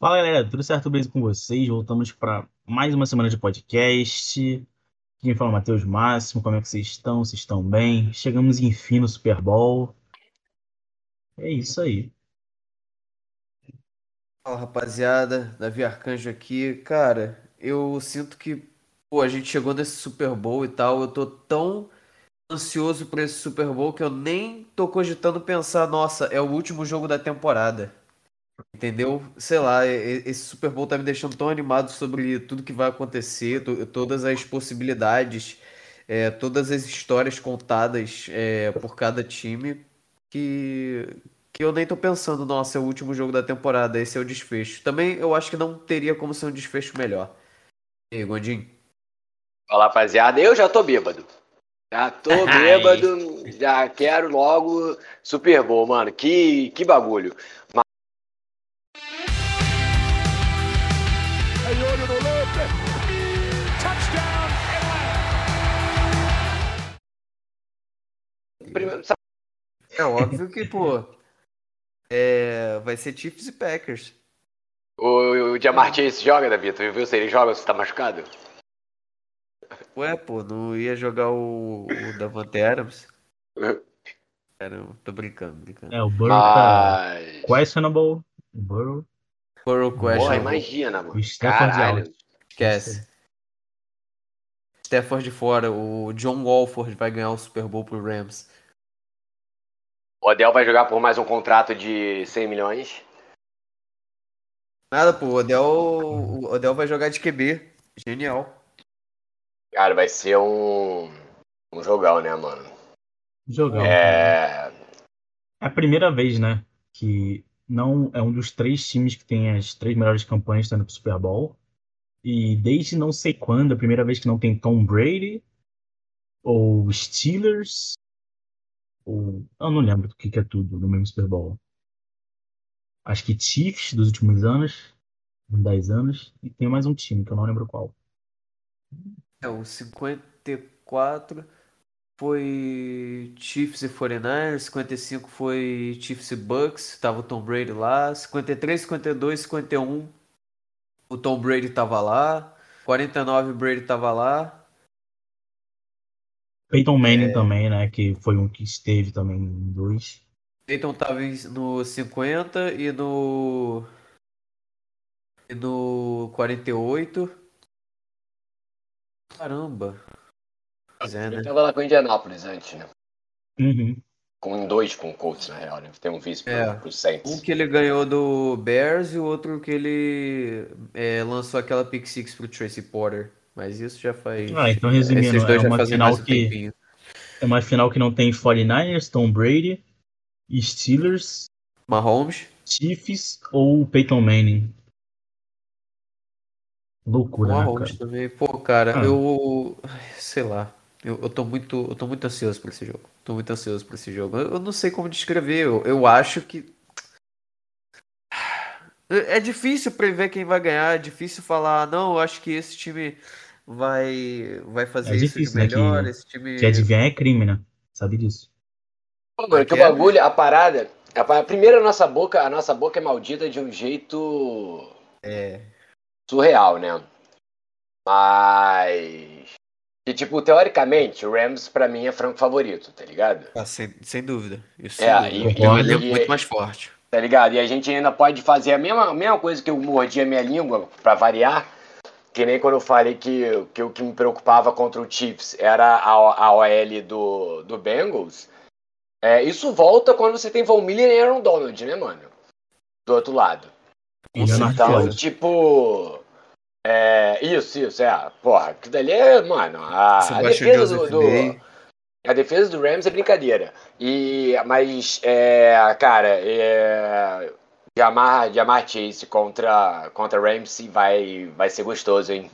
Fala galera, tudo certo? Beleza com vocês? Voltamos para mais uma semana de podcast. Quem fala é Matheus Máximo, como é que vocês estão? Vocês estão bem? Chegamos enfim no Super Bowl. É isso aí. Fala rapaziada, Davi Arcanjo aqui. Cara, eu sinto que pô, a gente chegou nesse Super Bowl e tal. Eu tô tão ansioso por esse Super Bowl que eu nem tô cogitando pensar, nossa, é o último jogo da temporada. Entendeu? Sei lá, esse Super Bowl tá me deixando tão animado sobre tudo que vai acontecer, todas as possibilidades, é, todas as histórias contadas é, por cada time, que, que eu nem tô pensando, nossa, é o último jogo da temporada, esse é o desfecho. Também eu acho que não teria como ser um desfecho melhor. E aí, Gondim? Fala, rapaziada, eu já tô bêbado. Já tô bêbado, já quero logo Super Bowl, mano. Que, que bagulho. Primeiro, é óbvio que, pô, é, vai ser Chiefs e Packers. O, o Jamar Chase joga, Davi? Tu viu se ele joga ou se tá machucado? Ué, pô, não ia jogar o, o Davante Adams? Caramba, tô brincando, brincando. É, o Burrow tá questionable. O Burrow. Burrow Porra, questionable. imagina, mano. O Stafford Caralho. Esquece. Stafford de fora, o John Walford vai ganhar o Super Bowl pro Rams. O Odell vai jogar por mais um contrato de 100 milhões. Nada, pô, o Odell, o Odell vai jogar de QB. Genial. Cara, vai ser um, um jogão, né, mano? Jogão. É. É a primeira vez, né? Que não é um dos três times que tem as três melhores campanhas estando pro Super Bowl. E desde não sei quando, a primeira vez que não tem Tom Brady, ou Steelers, Eu não lembro do que, que é tudo no mesmo Super Bowl. Acho que Chiefs dos últimos anos, uns 10 anos, e tem mais um time que eu não lembro qual. É, o 54 foi Chiefs e 49ers, 55 foi Chiefs e Bucks, tava o Tom Brady lá, 53, 52, 51 o Tom Brady tava lá, 49 o Brady tava lá. Peyton Manning também, né? Que foi um que esteve também em dois. Peyton tava no 50 e no e no 48. Caramba. Pois é, Ele né? tava lá com o Indianapolis antes, né? Uhum. Com dois com o Colts, na real, né? Tem um vice pro, É. pro Saints. Um que ele ganhou do Bears e o outro que ele é, lançou aquela pick six pro Tracy Porter. Mas isso já faz. Ah, então resumindo, esses dois é já uma fazem final mais que- tempinho. É uma final que não tem 49ers, Tom Brady, Steelers, Mahomes. Chiefs ou Peyton Manning. Loucura, né, Mahomes cara? também. Pô, cara, Ah. eu. Sei lá. Eu, eu tô muito. Eu tô muito ansioso por esse jogo. Tô muito ansioso por esse jogo. Eu, eu não sei como descrever. Eu, eu acho que. É é difícil prever quem vai ganhar. É difícil falar, não, eu acho que esse time vai, vai fazer É isso difícil, de né, que- melhor. Esse time. Que adivinhar é crime, né? Sabe disso. Pô, mano, que o é? bagulho, a parada. A, pa- primeiro a nossa boca, a nossa boca é maldita de um jeito É. surreal, né? Mas. Que, tipo, teoricamente, o Rams pra mim é franco favorito, tá ligado? Ah, sem, sem dúvida. Isso É, sem e- dúvida. É e- e- muito mais forte. Tá ligado? E a gente ainda pode fazer a mesma, a mesma coisa que eu mordi a minha língua, pra variar. Que nem quando eu falei que, que o que me preocupava contra o Chiefs era a, a OL do, do Bengals. É, isso volta quando você tem Von Miller e Aaron Donald, né, mano? Do outro lado. Leonard Então, tipo. É, isso, isso, é. Porra, que dali é, mano. A, a defesa do, do-. A defesa do Rams é brincadeira. E, mas, é, cara, é, Jamar, Jamar Chase contra, contra Ramsey vai, vai ser gostoso, hein?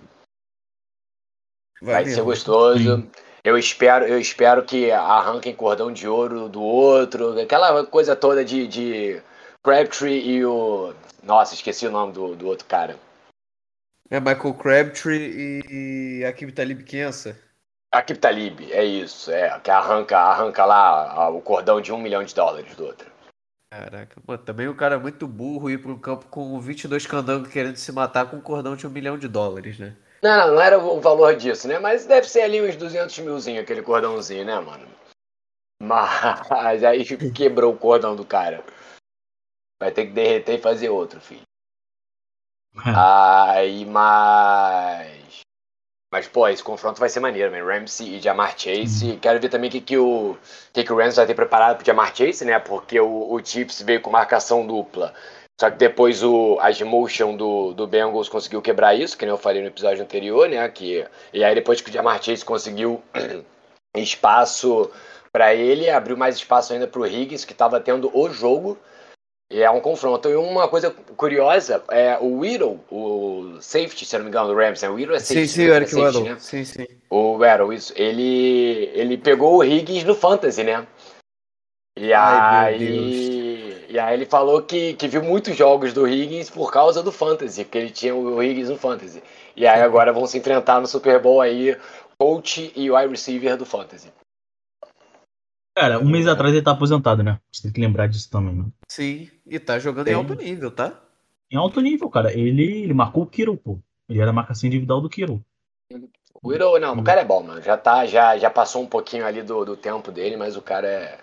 Vai, ser mesmo. gostoso. Sim. Eu espero, eu espero que arranquem cordão de ouro do outro. Aquela coisa toda de, de Crabtree e o. Nossa, esqueci o nome do, do outro cara. É Michael Crabtree e Akib Talib Kensa. Akib Talib, é isso, é, que arranca, arranca lá o cordão de um milhão de dólares do outro. Caraca, pô, também o cara é muito burro ir para um campo com 22 candangos querendo se matar com um cordão de um milhão de dólares, né? Não, não, não era o valor disso, né? Mas deve ser ali uns 200 milzinho, aquele cordãozinho, né, mano? Mas aí quebrou o cordão do cara. Vai ter que derreter e fazer outro, filho. Aí, mas. Mas, pô, esse confronto vai ser maneiro, man. Ramsey e Jamar Chase. Quero ver também o que, que, o, que, que o Rams vai ter preparado pro Jamar Chase, né? Porque o, o Chips veio com marcação dupla. Só que depois o, a motion do, do Bengals conseguiu quebrar isso, que nem eu falei no episódio anterior, né? Que, e aí depois que o Jamar Chase conseguiu espaço para ele, abriu mais espaço ainda pro Higgins, que estava tendo o jogo. E é um confronto. E uma coisa curiosa, é o Whittle, o safety, se não me engano, do Rams, né? O Whittle é safety. Sim, sim, né? o Eric é safety, né? Sim, sim. O Whittle, isso. Ele, ele pegou o Higgins no Fantasy, né? E Ai, aí, e aí ele falou que, que viu muitos jogos do Higgins por causa do Fantasy, porque ele tinha o Higgins no Fantasy. E aí agora vão se enfrentar no Super Bowl aí, coach e wide receiver do Fantasy. Cara, um mês atrás ele tá aposentado, né? Você tem que lembrar disso também, né? Sim, e tá jogando em alto nível, tá? Em alto nível, cara. Ele, ele marcou o Kiro, pô. Ele era a marcação individual do Kiro. O Widow, não, o cara é bom, mano. Já, tá, já, já passou um pouquinho ali do, do tempo dele, mas o cara é.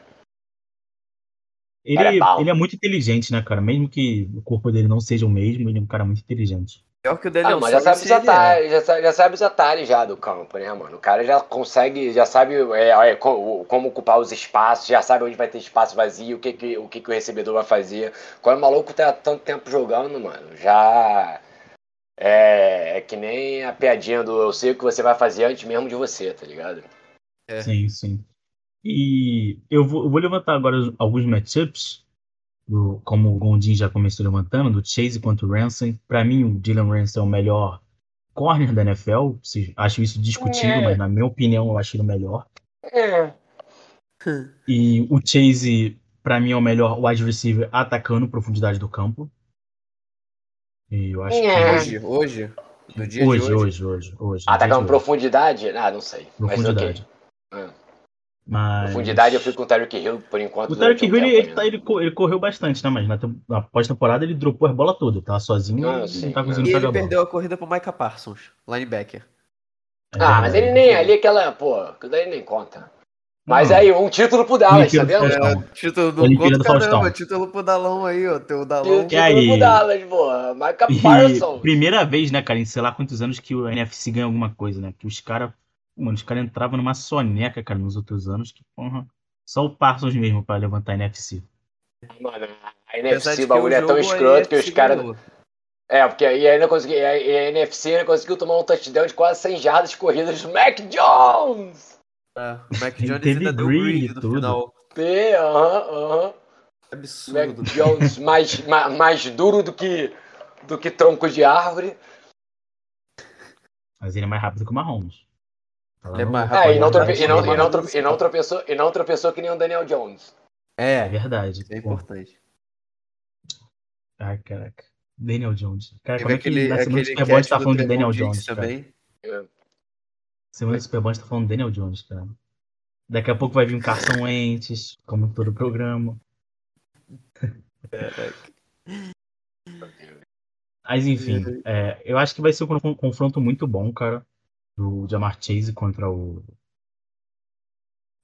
Ele, Cara, é bom. ele é muito inteligente, né, cara? Mesmo que o corpo dele não seja o mesmo, ele é um cara muito inteligente. Pior que o Ah, Daniel mas já sabe, os é. atalhos, já, sabe, já sabe os atalhos já do campo, né, mano? O cara já consegue, já sabe é, é, co- como ocupar os espaços, já sabe onde vai ter espaço vazio, o que, que, o, que, que o recebedor vai fazer. Quando o maluco tá tanto tempo jogando, mano, já. É, é que nem a piadinha do eu sei o que você vai fazer antes mesmo de você, tá ligado? É. Sim, sim. E eu vou, eu vou levantar agora alguns matchups, do, como o Gondin já começou levantando, do Chase contra o Ransom. Pra mim, o Dylan Ransom é o melhor corner da NFL. Se- Acho isso discutível, É. mas na minha opinião, eu acho ele o melhor. É. E o Chase, pra mim, é o melhor wide receiver atacando profundidade do campo. E eu acho É. Hoje, hoje. No dia que. Hoje, de hoje. hoje, hoje, hoje. Atacando hoje. profundidade? Ah, não sei. Profundidade. Mas ok. É. Mas... Profundidade eu fico com o Tyreek Hill por enquanto. O um Hill, ele, ele, tá- ele ele correu bastante, né? Mas na, na pós-temporada ele dropou as bolas todas. Tava sozinho Ah, e sim, não tá conseguindo E pegar ele a bola. perdeu a corrida pro Micah Parsons, linebacker. É Ah, mas ele nem. Ali aquela. Pô, aquilo daí nem conta. Mas Não. aí, um título pro Dallas, tá vendo? É, título do Olimpíada conto, do Faustão. caramba, título pro Dalão aí, ó. Teu Dalão. Título Que aí? pro Dallas, pô. Micah E Parsons. primeira vez, né, cara, em sei lá quantos anos que o NFC ganha alguma coisa, né? Que os caras. Mano, os caras entravam numa soneca, cara, nos outros anos, que, porra. Só o Parsons mesmo pra levantar a NFC. Mano, a NFC, que o bagulho é tão a escroto que os caras. É, porque aí ainda consegui, e a, a NFC ainda conseguiu tomar um touchdown de quase 100 jardas corridas do Mac Jones! É, o Mac Jones ainda deu grid no tudo. final. P, aham, aham. Mac Absurdo. Jones mais, ma- mais duro do que, do que tronco de árvore. Mas ele é mais rápido que o Mahomes. Tá é É, e não, trope, e, não, e, não trope, e, não tropeçou, e não tropeçou que nem o Daniel Jones. É É, verdade. isso é importante. Ai, caraca. Daniel Jones. Cara, Teve como é que aquele, na semana do aquele Super Bowl a gente catch tá do falando de Daniel Jones, cara? também. Semana do Super Bowl a gente tá falando de Daniel Jones, cara. Daqui a pouco vai vir um Carson Wentz, como todo o programa. Mas enfim, é, eu acho que vai ser um con- confronto muito bom, cara. Do Jamar Chase contra o.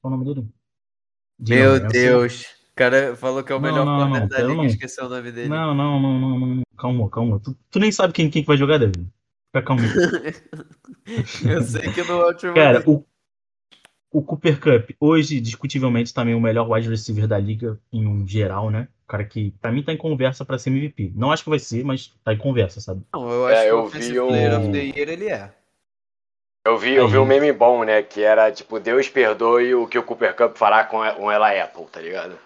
Qual é o nome dele? Dylan Meu. Deus. O cara falou que é o Não, melhor não, não, da liga não. e esqueceu o nome dele. Não, não, não, não, não. Calma, calma. Tu, tu nem sabe quem, quem que vai jogar, David. Fica calmo. Eu sei que no último. Cara, o, o Cooper Cup, hoje, discutivelmente, também o melhor wide receiver da liga, em um geral, né? O cara que, pra mim, tá em conversa pra ser MVP. Não acho que vai ser, mas tá em conversa, sabe? Não, eu acho É, que eu o vi um- Player of the Year ele é. Eu vi, eu vi um meme bom, né? Que era tipo, Deus perdoe o que o Cooper Cup fará com o Ela Apple, tá ligado?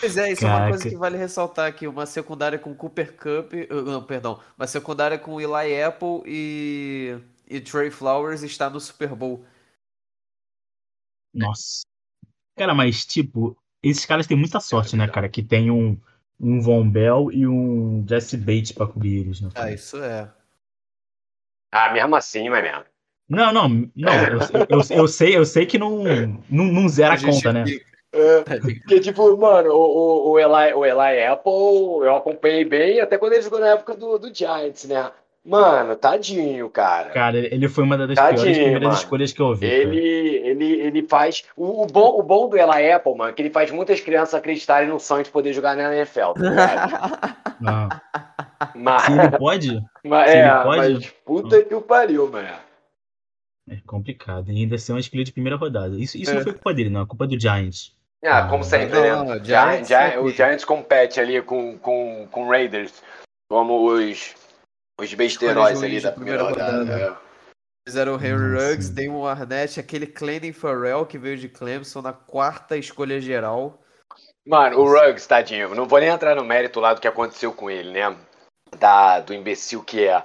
Pois é, isso é uma Caraca. coisa que vale ressaltar aqui. Uma secundária com Cooper Cup. uh, Não, perdão. Uma secundária com Eli Apple e, e Trey Flowers está no Super Bowl. Nossa. Cara, mas, tipo, esses caras têm muita sorte, né, cara? Que tem um, um Von Bell e um Jesse Bates pra cobrir eles, né? Ah, isso é. Ah, mesmo assim, mas mesmo. Não, não, não. Eu, eu, eu, sei, eu sei que não, não, não zera a conta, né? É, porque, tipo, mano, o, o, o, Eli, o Eli Apple eu acompanhei bem até quando ele jogou na época do, do Giants, né? Mano, tadinho, cara. Cara, ele foi uma das tadinho, piores primeiras mano. escolhas que eu vi. Ele, ele, ele faz. O, o, bom, o bom do Eli Apple, mano, é que ele faz muitas crianças acreditarem no sonho de poder jogar na NFL. Tá Não. Mas, Se ele pode? Mas, Se é, ele pode? mas puta que o pariu, mano. É complicado. E ainda ser uma escolha de primeira rodada. Isso, isso é. não foi culpa dele, não. É culpa do Giants. Ah, como sempre, né? Não, Giants, Giants, o Giants compete ali com, com, com Raiders como os, os besteiros ali da primeira, primeira rodada. rodada. É. Fizeram o Henry Ruggs, Damon Arnett, aquele Clennon Farrell que veio de Clemson na quarta escolha geral. Mano, o Ruggs, tadinho, não vou nem entrar no mérito lá do que aconteceu com ele, né? Da, do imbecil que é.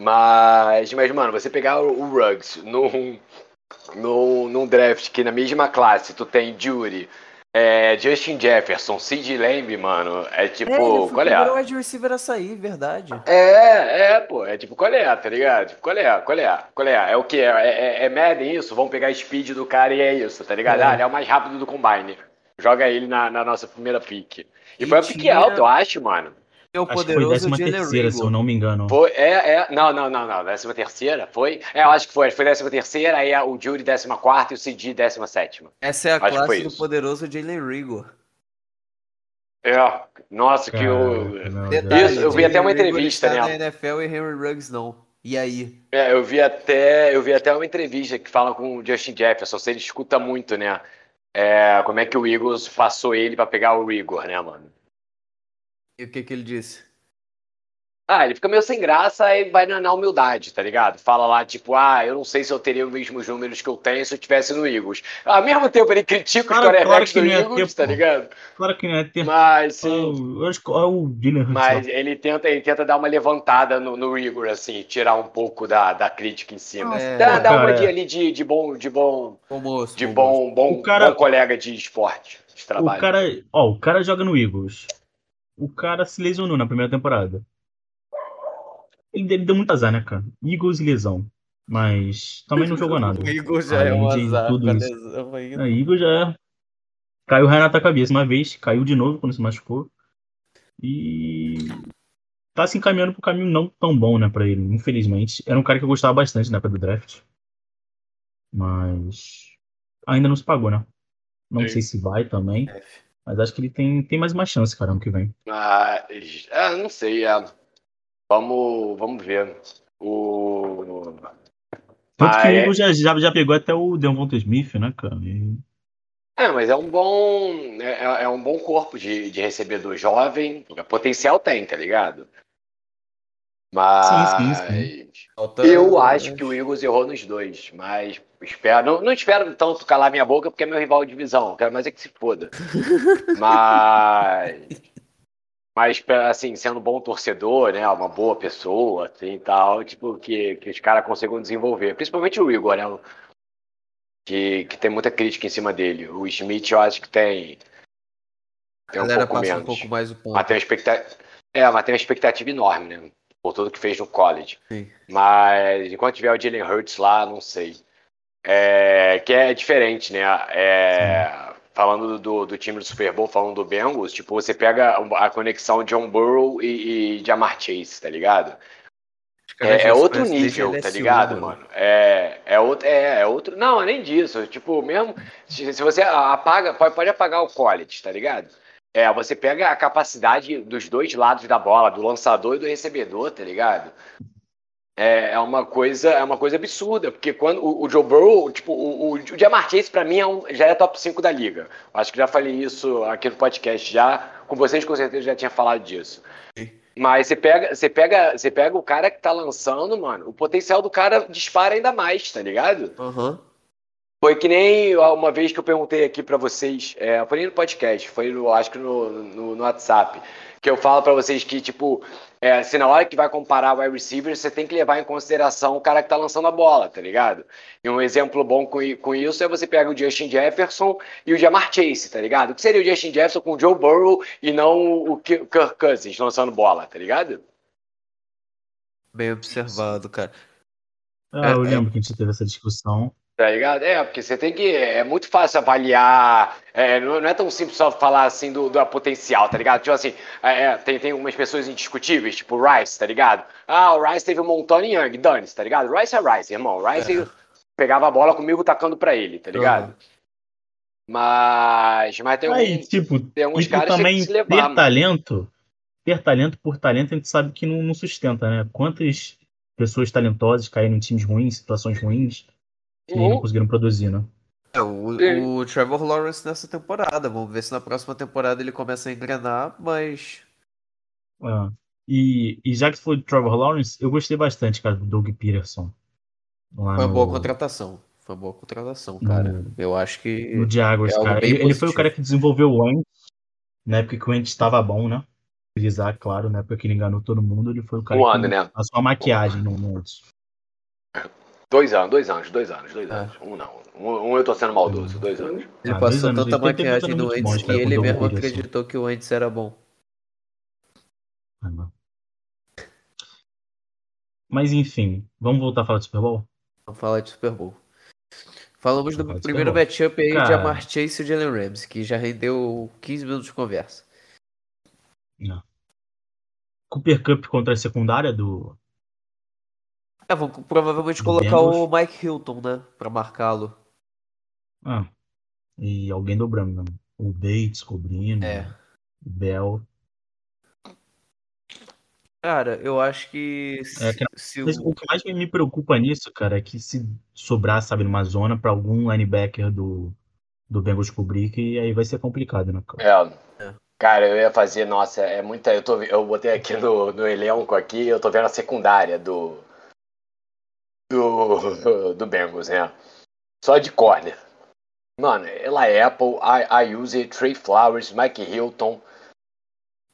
Mas, mas mano, você pegar o, o Ruggs num, num, num draft que na mesma classe tu tem Judy, é, Justin Jefferson, Sid Lamb, mano, é tipo, é, qual é? O wide receiver a sair, verdade. É, é, pô, é tipo, qual é, tá ligado? Tipo, qual é, qual é, qual é? É o que? É, é, é Madden isso? Vamos pegar speed do cara e é isso, tá ligado? É. Ah, ele é o mais rápido do combine. Joga ele na, na nossa primeira pick. E, e foi a pick alta, eu acho, mano. É o poderoso acho que foi décima terceira, se eu não me engano. Foi, é, é, não, não, não, não, décima terceira, foi? É, eu acho que foi, foi décima terceira, aí o Jury décima quarta e o CD décima sétima. Essa é a acho classe do poderoso Jalen Rigor. É, nossa, que o... Detalhe, Isso, eu vi até uma entrevista, né? na NFL e Henry Ruggs não. E aí? É, eu vi até, eu vi até uma entrevista que fala com o Justin Jefferson, você ele escuta muito, né? É, como é que o Eagles passou ele para pegar o Rigor, né, mano? E o que que ele disse? Ah, ele fica meio sem graça e vai na, humildade, tá ligado? Fala lá, tipo, ah, eu não sei se eu teria os mesmos números que eu tenho se eu tivesse no Eagles. Ao mesmo tempo, ele critica claro, os quarterbacks claro do Eagles, ter, tá ligado? Claro que não é ter. Mas, sim. Eu acho que é o Dylan Mas ele tenta, ele tenta dar uma levantada no, no Igor, assim, tirar um pouco da, da crítica em cima. É, dá, dá uma dia ali de, de bom. De bom, bom moço, de bom, bom, cara, bom colega de esporte, de trabalho. O cara, ó, o cara joga no Eagles o cara se lesionou na primeira temporada. Ele, ele deu muito azar, né, cara? Eagles e lesão. Mas também não jogou nada. o Eagles já é um azar. Tudo isso. Lesão É, Eagles já é. Caiu o Renato a cabeça uma vez, caiu de novo quando se machucou. E tá se encaminhando pro caminho não tão bom, né, pra ele, infelizmente. Era um cara que eu gostava bastante na época do draft. Mas ainda não se pagou, né? Não Sim. sei se vai também. F. Mas acho que ele tem, tem mais uma chance, cara, ano que vem. Ah, é, não sei. É. Vamos, vamos ver. O. Tanto que o Eagle já, já, já pegou até o Devonta Smith, né, cara? E... É, mas é um bom. É, é, é um bom corpo de, de recebedor jovem. Potencial tem, tá ligado? Mas sim, sim, sim. eu acho que o Eagles errou nos dois, mas espero, não, não espero tanto calar minha boca porque é meu rival de divisão, quero mais é que se foda. mas mas assim, sendo um bom torcedor, né, uma boa pessoa, assim, tal, tipo que, que os caras consigam desenvolver, principalmente o Igor, né, que, que tem muita crítica em cima dele. O Smith eu acho que tem tem um pouco menos. Um pouco mais o ponto. Mas tem uma expectativa, é, mas tem uma expectativa enorme, né? Por tudo que fez no college. Sim. Mas enquanto tiver o Jalen Hurts lá, não sei. É, que é diferente, né? É, falando do, do, time do Super Bowl, falando do Bengals, tipo, você pega a conexão John Burrow e, e Jamar Chase, tá ligado? É, é, outro nível, tá ligado, mano? É, é, outro, é, é outro. Não, é nem disso. Tipo, mesmo. Se, se você apaga, pode, pode apagar o college, tá ligado? É, você pega a capacidade dos dois lados da bola, do lançador e do recebedor, tá ligado? É, é uma coisa, é uma coisa absurda, porque quando o, o Joe Burrow, tipo, o, o, o Jamar Chase pra mim é um, já é top 5 da liga. Acho que já falei isso aqui no podcast já, com vocês com certeza já tinha falado disso. Mas você pega, você pega, você pega o cara que tá lançando, mano, o potencial do cara dispara ainda mais, tá ligado? Uhum. Foi que nem uma vez que eu perguntei aqui para vocês, é, foi no podcast, foi no, acho que no, no, no WhatsApp, que eu falo para vocês que, tipo, é, se na hora que vai comparar o wide receiver, você tem que levar em consideração o cara que tá lançando a bola, tá ligado? E um exemplo bom com, com isso é você pega o Justin Jefferson e o Jamar Chase, tá ligado? O que seria o Justin Jefferson com o Joe Burrow e não o Kirk Cousins lançando bola, tá ligado? Bem observado, cara. Ah, eu é, é. lembro é... que a gente teve essa discussão. Tá ligado? É, porque você tem que. É muito fácil avaliar. É, não, não é tão simples só falar assim do, do potencial, tá ligado? Tipo assim, é, é, tem, tem umas pessoas indiscutíveis, tipo o Rice, tá ligado? Ah, o Rice teve um montão em Young, dane tá ligado? Rice é Rice, irmão. Rice é. pegava a bola comigo tacando pra ele, tá ligado? Uhum. Mas, mas tem, Aí, alguns, tipo, tem alguns caras também que se levar, ter mano. talento, ter talento por talento, a gente sabe que não, não sustenta, né? Quantas pessoas talentosas caíram em times ruins, situações ruins, que uhum. não conseguiram produzir, né? É, o, o, Trevor Lawrence nessa temporada. Vamos ver se na próxima temporada ele começa a engrenar, mas. É. E, e já que foi o Trevor Lawrence, eu gostei bastante, cara, do Doug Peterson. Foi uma no... boa contratação. Foi uma boa contratação, cara. No... Eu acho que. No Jaguars, é cara. Ele, ele, foi o cara que desenvolveu o Wentz. Na época que o Wentz estava bom, né? Frisar, claro, na época que ele enganou todo mundo, ele foi o cara um que ano, né? passou a maquiagem no Wentz. Dois anos, dois anos, dois anos, dois anos. É. Um não. Um, um, eu tô sendo maldoso, dois anos. Ele ah, passou anos. tanta maquiagem no Wentz que ele mesmo acreditou assim. que o Wentz era bom. Ah, Mas enfim, vamos voltar a falar de Super Bowl? Vamos falar de Super Bowl. Falamos do primeiro matchup aí Cara... de Amar Chase e Jalen Ramsey, que já rendeu 15 minutos de conversa. Não. Cooper Cup contra a secundária do. É, vão provavelmente colocar o Mike Hilton, né? Pra marcá-lo. Ah. E alguém dobrando, né? O Bates cobrindo. É. O Bell. Cara, eu acho que. Se, é, que se o... o... que mais me preocupa nisso, cara, é que se sobrar, sabe, numa zona para algum linebacker do, do Bengals cobrir, que aí vai ser complicado, né, cara? É. é. Cara, eu ia fazer, nossa, é muita. Eu, tô, eu botei aqui no, no elenco aqui, eu tô vendo a secundária do. Do, do Bengals, né? Só de corner. Mano, ela Apple, I, I Use, Trey Flowers, Mike Hilton,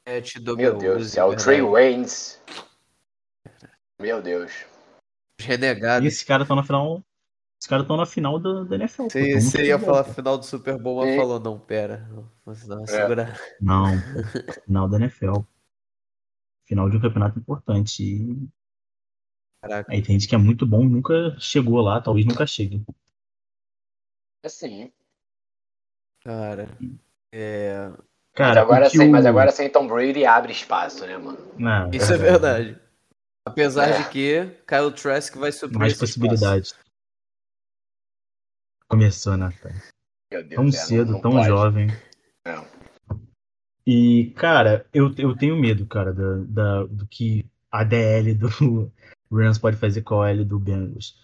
é, te dou meu Deus do céu, o Trey Waynes. Meu Deus. Renegado. E esse cara tá na final. Esse cara tá na final da NFL. Você, você ia falar final do Super Bowl, mas falou, não, pera. Vamos dar uma é. segurada. Não, final da NFL. Final de um campeonato importante. E... Caraca. Aí tem gente que é muito bom nunca chegou lá, talvez nunca chegue. Assim. Cara. É. Cara, mas agora, sem, o... mas agora sem Tom Brady abre espaço, né, mano? Não, Isso é, é verdade. Apesar é. de que Kyle Trask vai suprir Mais possibilidades. Começou, né, cara? Deus, tão é, cedo, não, não tão pode. jovem. É. E, cara, eu, eu tenho medo, cara, da, da, do que a DL do Rams pode fazer com a L do Bengals.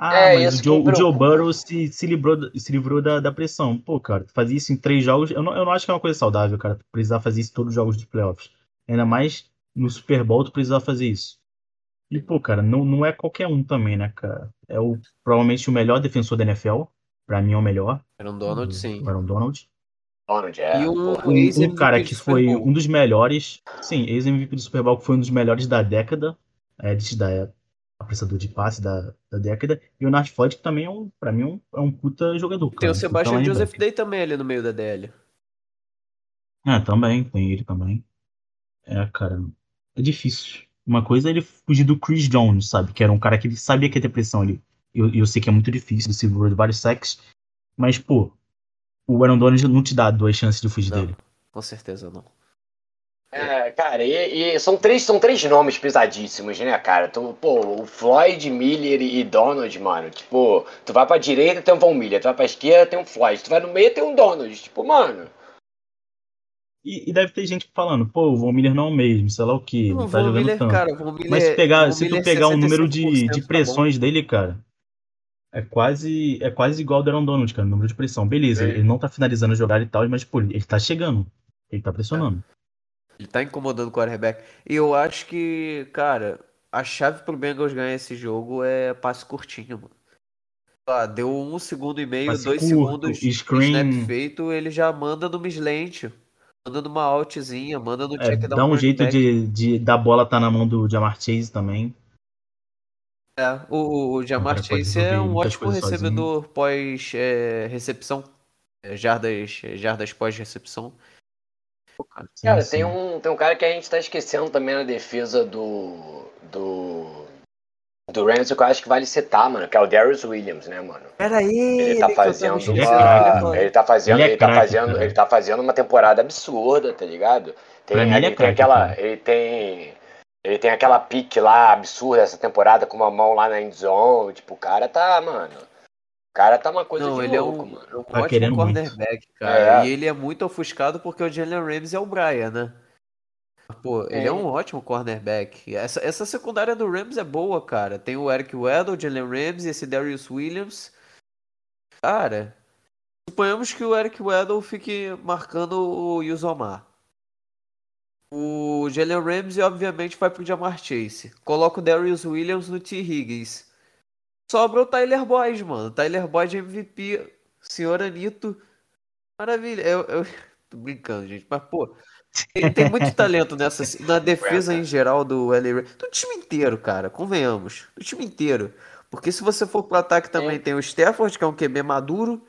Ah, é, mas o Joe, o Joe Burrow se, se livrou, se livrou da, da pressão. Pô, cara, fazer isso em três jogos, eu não, eu não acho que é uma coisa saudável, cara. Precisar fazer isso em todos os jogos de playoffs. Ainda mais no Super Bowl, tu precisar fazer isso. E, pô, cara, não, não é qualquer um também, né, cara? É o, provavelmente o melhor defensor da NFL. Pra mim é o melhor. Era um Donald, sim. Era um Donald. Donald, é. E um, um, um cara que foi um dos melhores. Sim, ex-MVP do Super Bowl, que foi um dos melhores da década. É, da apressador de passe da, da década. E o Nart Floyd, que também é um, pra mim, é um, é um puta jogador. Tem o Sebastian Joseph Day também ali no meio da DL. É, também, tem ele também. É, cara, é difícil. Uma coisa é ele fugir do Chris Jones, sabe? Que era um cara que ele sabia que ia ter pressão ali. Eu, eu, sei que é muito difícil, se de vários sacks. Mas, pô, o Aaron Donald não te dá duas chances de fugir não, dele. Com certeza não. É, cara, e, e, são, três, são três nomes pesadíssimos, né, cara? Tu, pô, o Floyd, Miller e Donald, mano. Tipo, tu vai pra direita, tem um Von Miller. Tu vai pra esquerda, tem um Floyd. Tu vai no meio, tem um Donald. Tipo, mano. E, e deve ter gente falando, pô, o Von Miller não é o mesmo, sei lá o que. Não, tá jogando Miller, tanto. Cara, Miller, Mas se, pegar, se tu pegar o número de, de tá pressões tá dele, cara, é quase, é quase igual ao do Aaron Donald, cara, o número de pressão. Beleza, é. ele não tá finalizando a jogada e tal, mas, pô, ele tá chegando. Ele tá pressionando. É. Ele tá incomodando o quarterback. E eu acho que, cara, a chave pro Bengals ganhar esse jogo é passe curtinho, mano. Ah, deu um segundo e meio, passe dois curto, segundos screen. snap feito, ele já manda no mislente. Manda numa altzinha, manda no check é, Dá um jeito de, de da bola tá na mão do Jamar Chase também. É, o, o Jamar Chase é um ótimo recebedor pós-recepção. É, jardas, jardas pós-recepção. Cara, sim, tem, Um, tem um cara que a gente tá esquecendo também na defesa do. do. Do Rams, que eu acho que vale citar, mano, que é o Darius Williams, né, mano? Era ele, Ele tá fazendo Ele é uma. Ele tá fazendo. Ele é Ele tá fazendo. cara. Ele tá fazendo uma temporada absurda, tá ligado? Tem, ele é tem aquela. cara. Ele tem. Ele tem aquela pique lá absurda essa temporada com uma mão lá na endzone. Tipo, o cara tá, mano. O cara tá uma coisa Não, de ele é louco, um, mano. é um Tá ótimo querendo muito. cornerback, cara. É. E ele é muito ofuscado porque o Jalen Ramsey é o Brian, né? Pô, ele é É. um ótimo cornerback. Essa, essa secundária do Rams é boa, cara. Tem o Eric Weddle, o Jalen Ramsey, esse Darius Williams. Cara, suponhamos que o Eric Weddle fique marcando o Yuzomar. O Jalen Ramsey, obviamente, vai pro Jamar Chase. Coloca o Darius Williams no T. Higgins. Sobra o Tyler Boyd, mano. Tyler Boyd MVP, senhor Anito. Maravilha. Eu, eu... Tô brincando, gente. Mas, pô, ele tem muito talento nessa. Na defesa em geral do LA Rams. Do time inteiro, cara. Convenhamos. Do time inteiro. Porque se você for pro ataque também É. tem o Stafford, que é um QB maduro.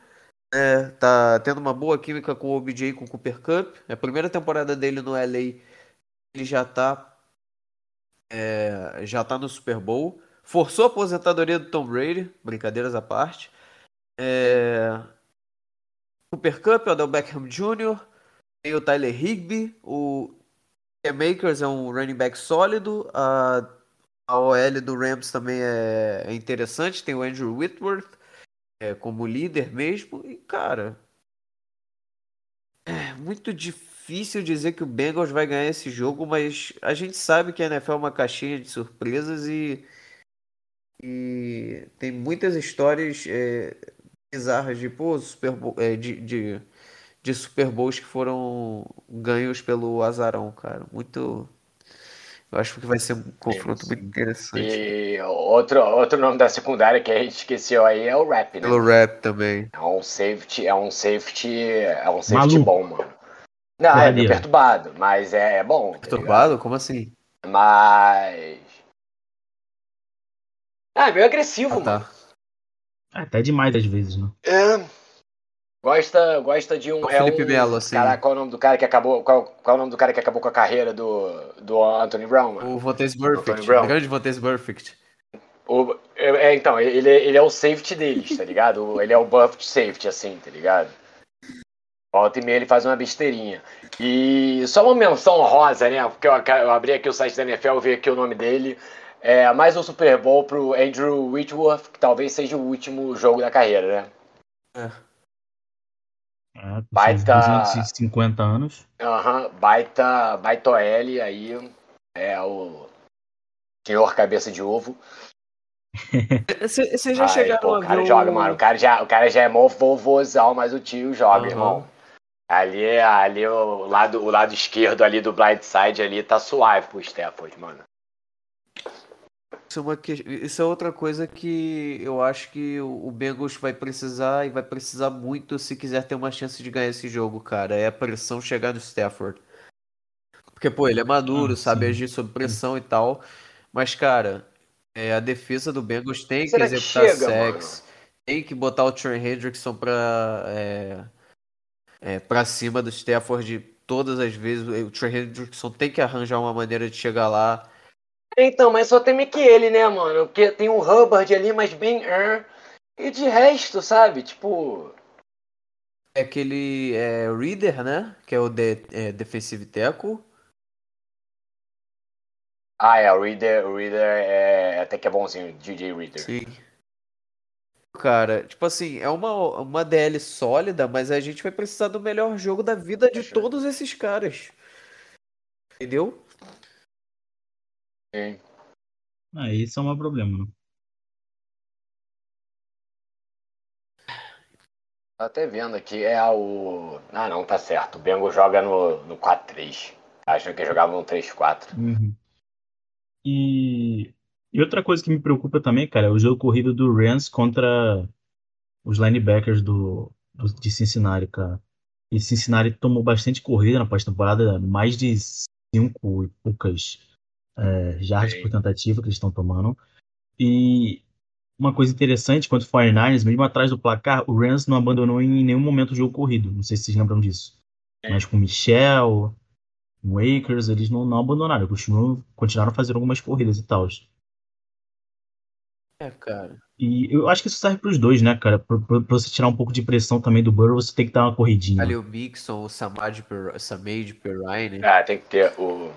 né? tá tendo uma boa química com o OBJ e com o Cooper Cup. É a primeira temporada dele no LA. Ele já tá. é, já tá no Super Bowl. Forçou a aposentadoria do Tom Brady. Brincadeiras à parte. É, Cooper Cup, Odell Beckham Jr. Tem o Tyler Higby. O Cam Makers é um running back sólido. A, a OL do Rams também é, é interessante. Tem o Andrew Whitworth é, como líder mesmo. E, cara. É muito difícil dizer que o Bengals vai ganhar esse jogo, mas a gente sabe que a NFL é uma caixinha de surpresas e, e tem muitas histórias é, bizarras de, pô, Super Bowl- é, de, de, de Super Bowls que foram ganhos pelo Azarão, cara. Muito. Eu acho que vai ser um confronto muito interessante. E outro, outro nome da secundária que a gente esqueceu aí é o Rap, né? Pelo rap também. É um safety, é um safety, é um safety Maluco. bom, mano. Não, é meio Porradeira. perturbado, mas é, é bom. tá? Perturbado? Como assim? Mas. Ah, é meio agressivo, Ah, mano. tá. Até demais às vezes, né? É. Gosta, gosta de um. O é Felipe um, Melo, assim. Cara, qual é o nome do cara que acabou. Qual, qual é o nome do cara que acabou com a carreira do, do Anthony Brown, mano? O Tony Perfect. O grande Vontaze Perfect. O- é, então, ele, ele é o safety deles, tá ligado? Ele é o buffed safety, assim, tá ligado? Volta e meia ele faz uma besteirinha. E só uma menção honrosa, né? Porque eu, eu abri aqui o site da NFL vi aqui o nome dele. É, mais um Super Bowl pro Andrew Whitworth, que talvez seja o último jogo da carreira, né? É. É, Baita- seus 250 anos. Aham, baita, baita OL aí. É o senhor cabeça de ovo. Vocês já Ai, chegaram pô, a o cara ver joga, mano. O cara, já, o cara já é mó vovozão, mas o tio joga, Aham. irmão. Ali, ali o, lado, o lado esquerdo ali do blind side ali tá suave pro Stafford, mano. Isso é, uma que- isso é outra coisa que eu acho que o Bengals vai precisar e vai precisar muito se quiser ter uma chance de ganhar esse jogo, cara. É a pressão chegar no Stafford. Porque, pô, ele é maduro, Ah, sabe sim. agir sob pressão e tal. Mas, cara, é, a defesa do Bengals tem que Será que executar chega, sacks, tem que botar o Trent Hendrickson pra, é, é, pra cima do Stafford todas as vezes. O Trent Hendrickson tem que arranjar uma maneira de chegar lá. Então, mas só teme que ele, né, mano? Porque tem um Hubbard ali, mas bem. er, E de resto, sabe? Tipo. É aquele é, Reader, né? Que é o de, é, Defensive Tackle. Ah, é, o Reader, o Reader é até que é bonzinho, DJ Reader. Sim. Cara, tipo assim, é uma, uma DL sólida, mas a gente vai precisar do melhor jogo da vida de todos esses caras. Entendeu? Sim. Ah, isso é um problema, né? Tô até vendo aqui, é o. Ah, não, tá certo. O Bengo joga no, no 4-3. Acham que jogava no 3-4. Uhum. E, e outra coisa que me preocupa também, cara, é o jogo corrido do Rams contra os linebackers do, do- de Cincinnati, cara. E Cincinnati tomou bastante corrida na pós-temporada, mais de cinco e poucas é, jardas por tentativa que eles estão tomando. E uma coisa interessante, quanto ao 49ers, mesmo atrás do placar, o Rams não abandonou em nenhum momento o jogo corrido. Não sei se vocês lembram disso. Sim. Mas com o Michel, o Akers, eles não, não abandonaram, continuam, continuaram fazendo algumas corridas e tal. É, cara. E eu acho que isso serve pros dois, né, cara? Pra, pra- pra você tirar um pouco de pressão também do Burrow, você tem que dar uma corridinha. Ali o Mixon, o Samad Per, Samade Perrine. É, tem que ter o.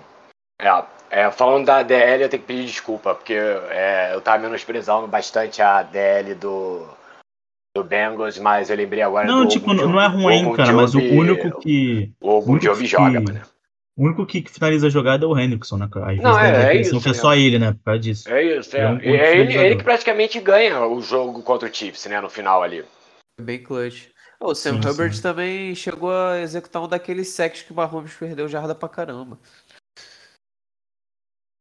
É, é, falando da DL, eu tenho que pedir desculpa, porque é, eu tava menosprezando bastante a DL do, do Bengals, mas eu lembrei agora Não, do tipo, não é ruim, cara, mas o único que. O Ogunjobi único joga, que- mano. O único que finaliza a jogada é o Hendrickson, né, cara? Às Não, é- é impressão isso que é mesmo. só ele, né, por causa disso. É isso, é. É um É ele, ele que praticamente ganha o jogo contra o Chiefs, né, no final ali. Bem clutch. O Sam Sim, Hubbard sim. também chegou a executar um daqueles sacks que o Mahomes perdeu jarda pra caramba.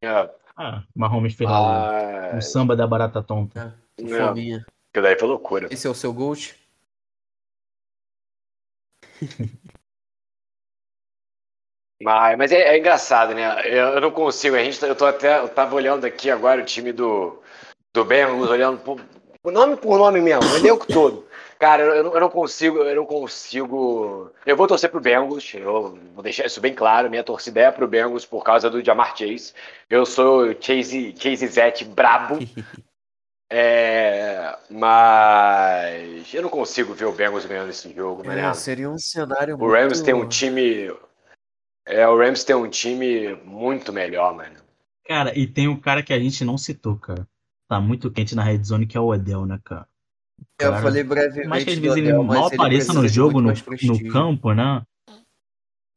É, Ah, Mahomes fez lá o- o samba da barata tonta. Que Não. fominha. Aquilo daí foi loucura. Esse é o seu Ghost? Mas, mas é, é engraçado, né? Eu, eu não consigo. A gente, eu tô até, eu tava olhando aqui agora o time do, do Bengals, olhando por, por nome por nome mesmo, o elenco todo. Cara, eu, eu não- eu não consigo, eu não consigo. Eu vou torcer pro Bengals, eu vou deixar isso bem claro. Minha torcida é pro Bengals por causa do Jamar Chase. Eu sou Chase, Chase Zete brabo. É, mas eu não consigo ver o Bengals ganhando esse jogo, É, né? seria um cenário O Rams muito- tem um time. É, o Rams tem um time muito melhor, mano. Cara, e tem um cara que a gente não citou, cara. Tá muito quente na red zone, que é o Odell, né, cara? Eu Cara, falei brevemente Mas que às vezes ele mal apareça no jogo, no, no campo, né?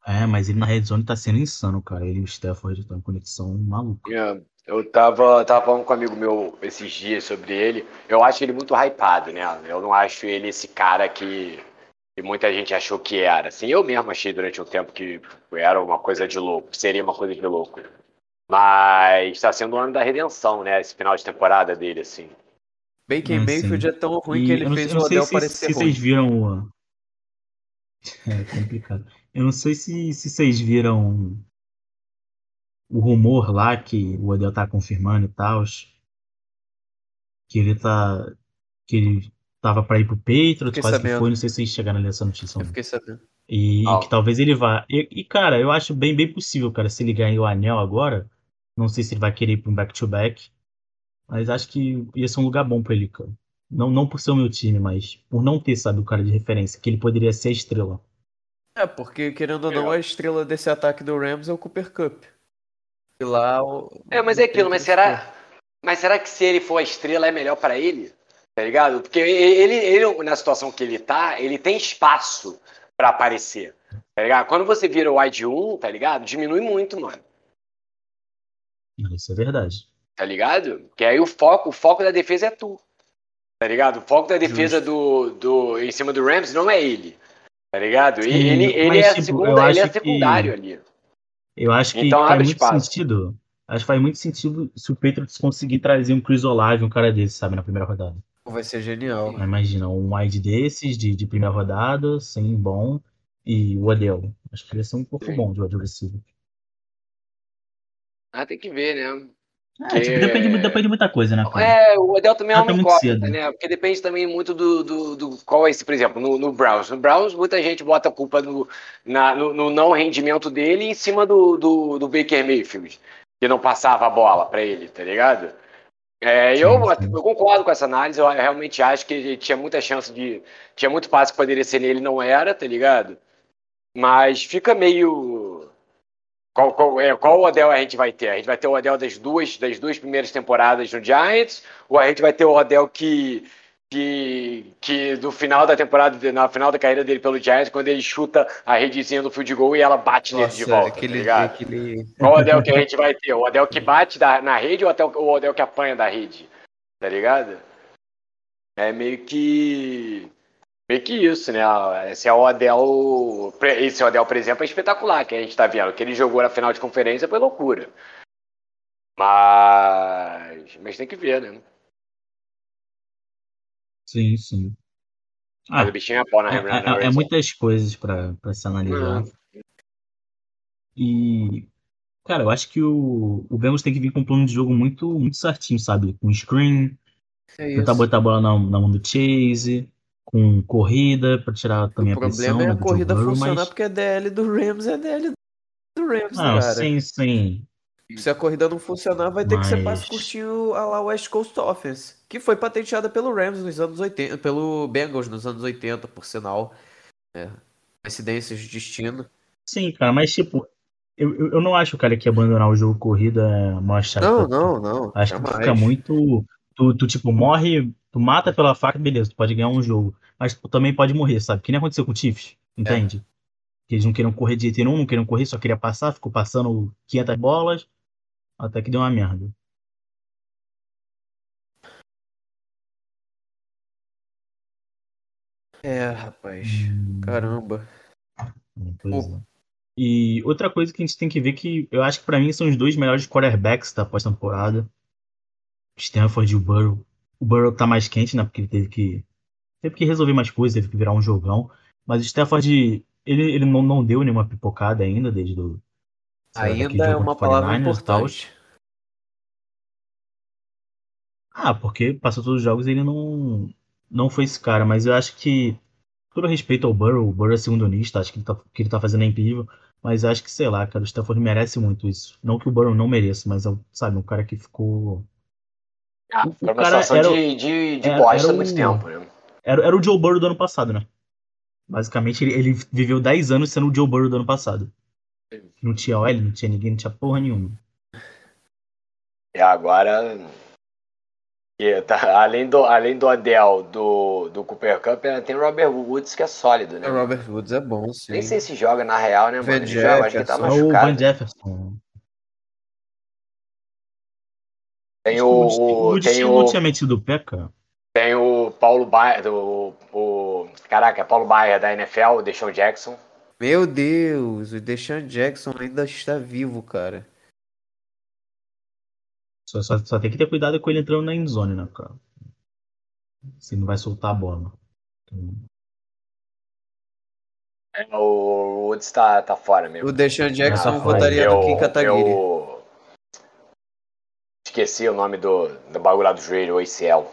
É, mas ele na red zone tá sendo insano, cara. Ele e o Stafford estão em conexão maluca. É, Eu tava, tava falando com um amigo meu esses dias sobre ele. Eu acho ele muito hypado, né? Eu não acho ele esse cara que, que muita gente achou que era. Assim, eu mesmo achei durante um tempo que era uma coisa de louco, seria uma coisa de louco. Mas está sendo o ano da redenção, né? Esse final de temporada dele, assim. Baker Ah, Mayfield sim. é tão ruim E que ele fez eu não o sei Odell se, parecer se ruim. vocês viram o. É complicado. Eu não sei se, se vocês viram o rumor lá que o Odell tá confirmando e tal. Que ele tá. Que ele tava pra ir pro Patriots, quase que sabendo. foi. Não sei se vocês chegaram nessa notícia. Eu fiquei sabendo. E, Ah. que talvez ele vá. E, e, cara, eu acho bem, bem possível, cara, se ele ganhar o anel agora. Não sei se ele vai querer ir pra um back-to-back. Mas acho que ia ser um lugar bom pra ele, cara. Não, não por ser o meu time, mas por não ter, sabe, o cara de referência, que ele poderia ser a estrela. É, porque querendo ou não, a estrela desse ataque do Rams é o Cooper Cup. E lá o... É, mas é aquilo, mas será. Mas será que se ele for a estrela é melhor pra ele? Tá ligado? Porque ele, ele, na situação que ele tá, ele tem espaço pra aparecer. Tá ligado? Quando você vira o wide 1, tá ligado? Diminui muito, mano. Isso é verdade. Tá ligado? Porque aí o foco, o foco da defesa é tu. Tá ligado? O foco da defesa do, do, em cima do Rams não é ele. Tá ligado? Sim, ele, ele mas, é, tipo, segunda, ele é acho que- secundário ali. Eu acho que Então faz muito espaço. sentido. Acho que faz muito sentido se o Patriots conseguir trazer um Chris Olave, um cara desse, sabe, na primeira rodada. Vai ser genial. Mas Imagina, um wide desses, de, de primeira rodada, sem bom, e o Odell. Acho que ia ser um pouco Sim. bom de wide receiver. Ah, tem que ver, né? É, tipo, depende, depende de muita coisa, né, cara? É, o Odell também é Ah, uma tá incógnita, cedo. né? Porque depende também muito do, do, do qual é esse, por exemplo, no, no Browns. No Browns, muita gente bota a culpa no, na- no, no não rendimento dele em cima do, do, do Baker Mayfield, que não passava a bola pra ele, tá ligado? É, eu, eu concordo com essa análise, eu realmente acho que ele tinha muita chance de. Tinha muito passe que poderia ser nele, não era, tá ligado? Mas fica meio. Qual, qual, é, qual Odell a gente vai ter? A gente vai ter o Odell das duas, das duas primeiras temporadas no Giants, ou a gente vai ter o Odell que, que, que do final da temporada, na final da carreira dele pelo Giants, quando ele chuta a redezinha do field goal e ela bate nele de Nossa, volta, aquele, tá aquele... Qual Odell que a gente vai ter? O Odell que bate da- na rede ou até o o Odell que apanha da rede? Tá ligado? É meio que. Meio que isso, né? Esse é o Odell. Esse Odell, por exemplo, é espetacular que a gente tá vendo. O que ele jogou na final de conferência foi loucura. Mas. Mas tem que ver, né? Sim, sim. Ah, Mas o bichinho é pau na é, na- na é- é muitas coisas pra pra se analisar. E, cara, eu acho que o, o Bengals tem que vir com um plano de jogo muito, muito certinho, sabe? Com screen, É tentar botar a bola na, na mão do Chase, com corrida pra tirar também O a pressão problema é a corrida Burrow, funcionar mas... porque a DL do Rams é DL do Rams, Não, cara. sim, sim. Se a corrida não funcionar, vai ter que ser passe Mas- curtinho a lá West Coast Offense. Que foi patenteada pelo Rams nos anos 80, pelo Bengals nos anos 80, por sinal. É, coincidências de destino. Sim, cara, mas tipo, eu, eu, não acho, cara, que abandonar o jogo corrida chave. Não, não, não. Acho que jamais. fica muito. Tu, tu, tipo, morre, tu mata pela faca, beleza, tu pode ganhar um jogo. Mas tu também pode morrer, sabe? Que nem aconteceu com o Chiefs, entende? Que eles não queriam correr de jeito nenhum, não queriam correr, só queria passar, ficou passando 500 bolas, até que deu uma merda. É, rapaz. Hum. Caramba. Pois é. E outra coisa que a gente tem que ver que eu acho que pra mim são os dois melhores quarterbacks da pós-temporada. Stanford e o Burrow. O Burrow tá mais quente, né? Porque ele teve que teve que resolver mais coisas, teve que virar um jogão. Mas o Stafford, ele, ele não, não deu nenhuma pipocada ainda desde do Ainda é uma palavra 49ers tal. importante. Ah, porque passou todos os jogos e ele não não foi esse cara, mas eu acho que todo respeito ao Burrow, o Burrow é segundo unista, acho que ele tá, que ele tá fazendo é incrível, mas eu acho que, sei lá, cara, o Stafford merece muito isso. Não que o Burrow não mereça, mas é, sabe, um cara que ficou Ah, O- o uma cara era o- de, de, de era- bosta era há muito o- tempo, né? Era, era o Joe Burrow do ano passado, né? Basicamente, ele, ele viveu 10 anos sendo o Joe Burrow do ano passado. Não tinha OL, não tinha ninguém, não tinha porra nenhuma. E agora. e tá- além, do, além do Adel, do, do Cooper Cup, ainda tem o Robert Woods, que é sólido, né? O Robert Woods é bom, sim. Nem sei se joga na real, né, mano? Ele joga, acho que tá. É o machucado. Van Jefferson. Tem o, o Woods tem o, tinha metido o pé, cara. tem o Paulo Baier, do, o, caraca, é Paulo Baier da NFL, o Deshaun Jackson. Meu Deus, o Deshaun Jackson ainda está vivo, cara. Só, só, só tem que ter cuidado com ele entrando na endzone, né, cara? Você não vai soltar a bola. É, O Woods tá, tá fora mesmo. O Deshaun Jackson Ah, votaria Eu- no Kim Kataguiri. eu Esqueci o nome do, do bagulho lá do joelho, o ACL.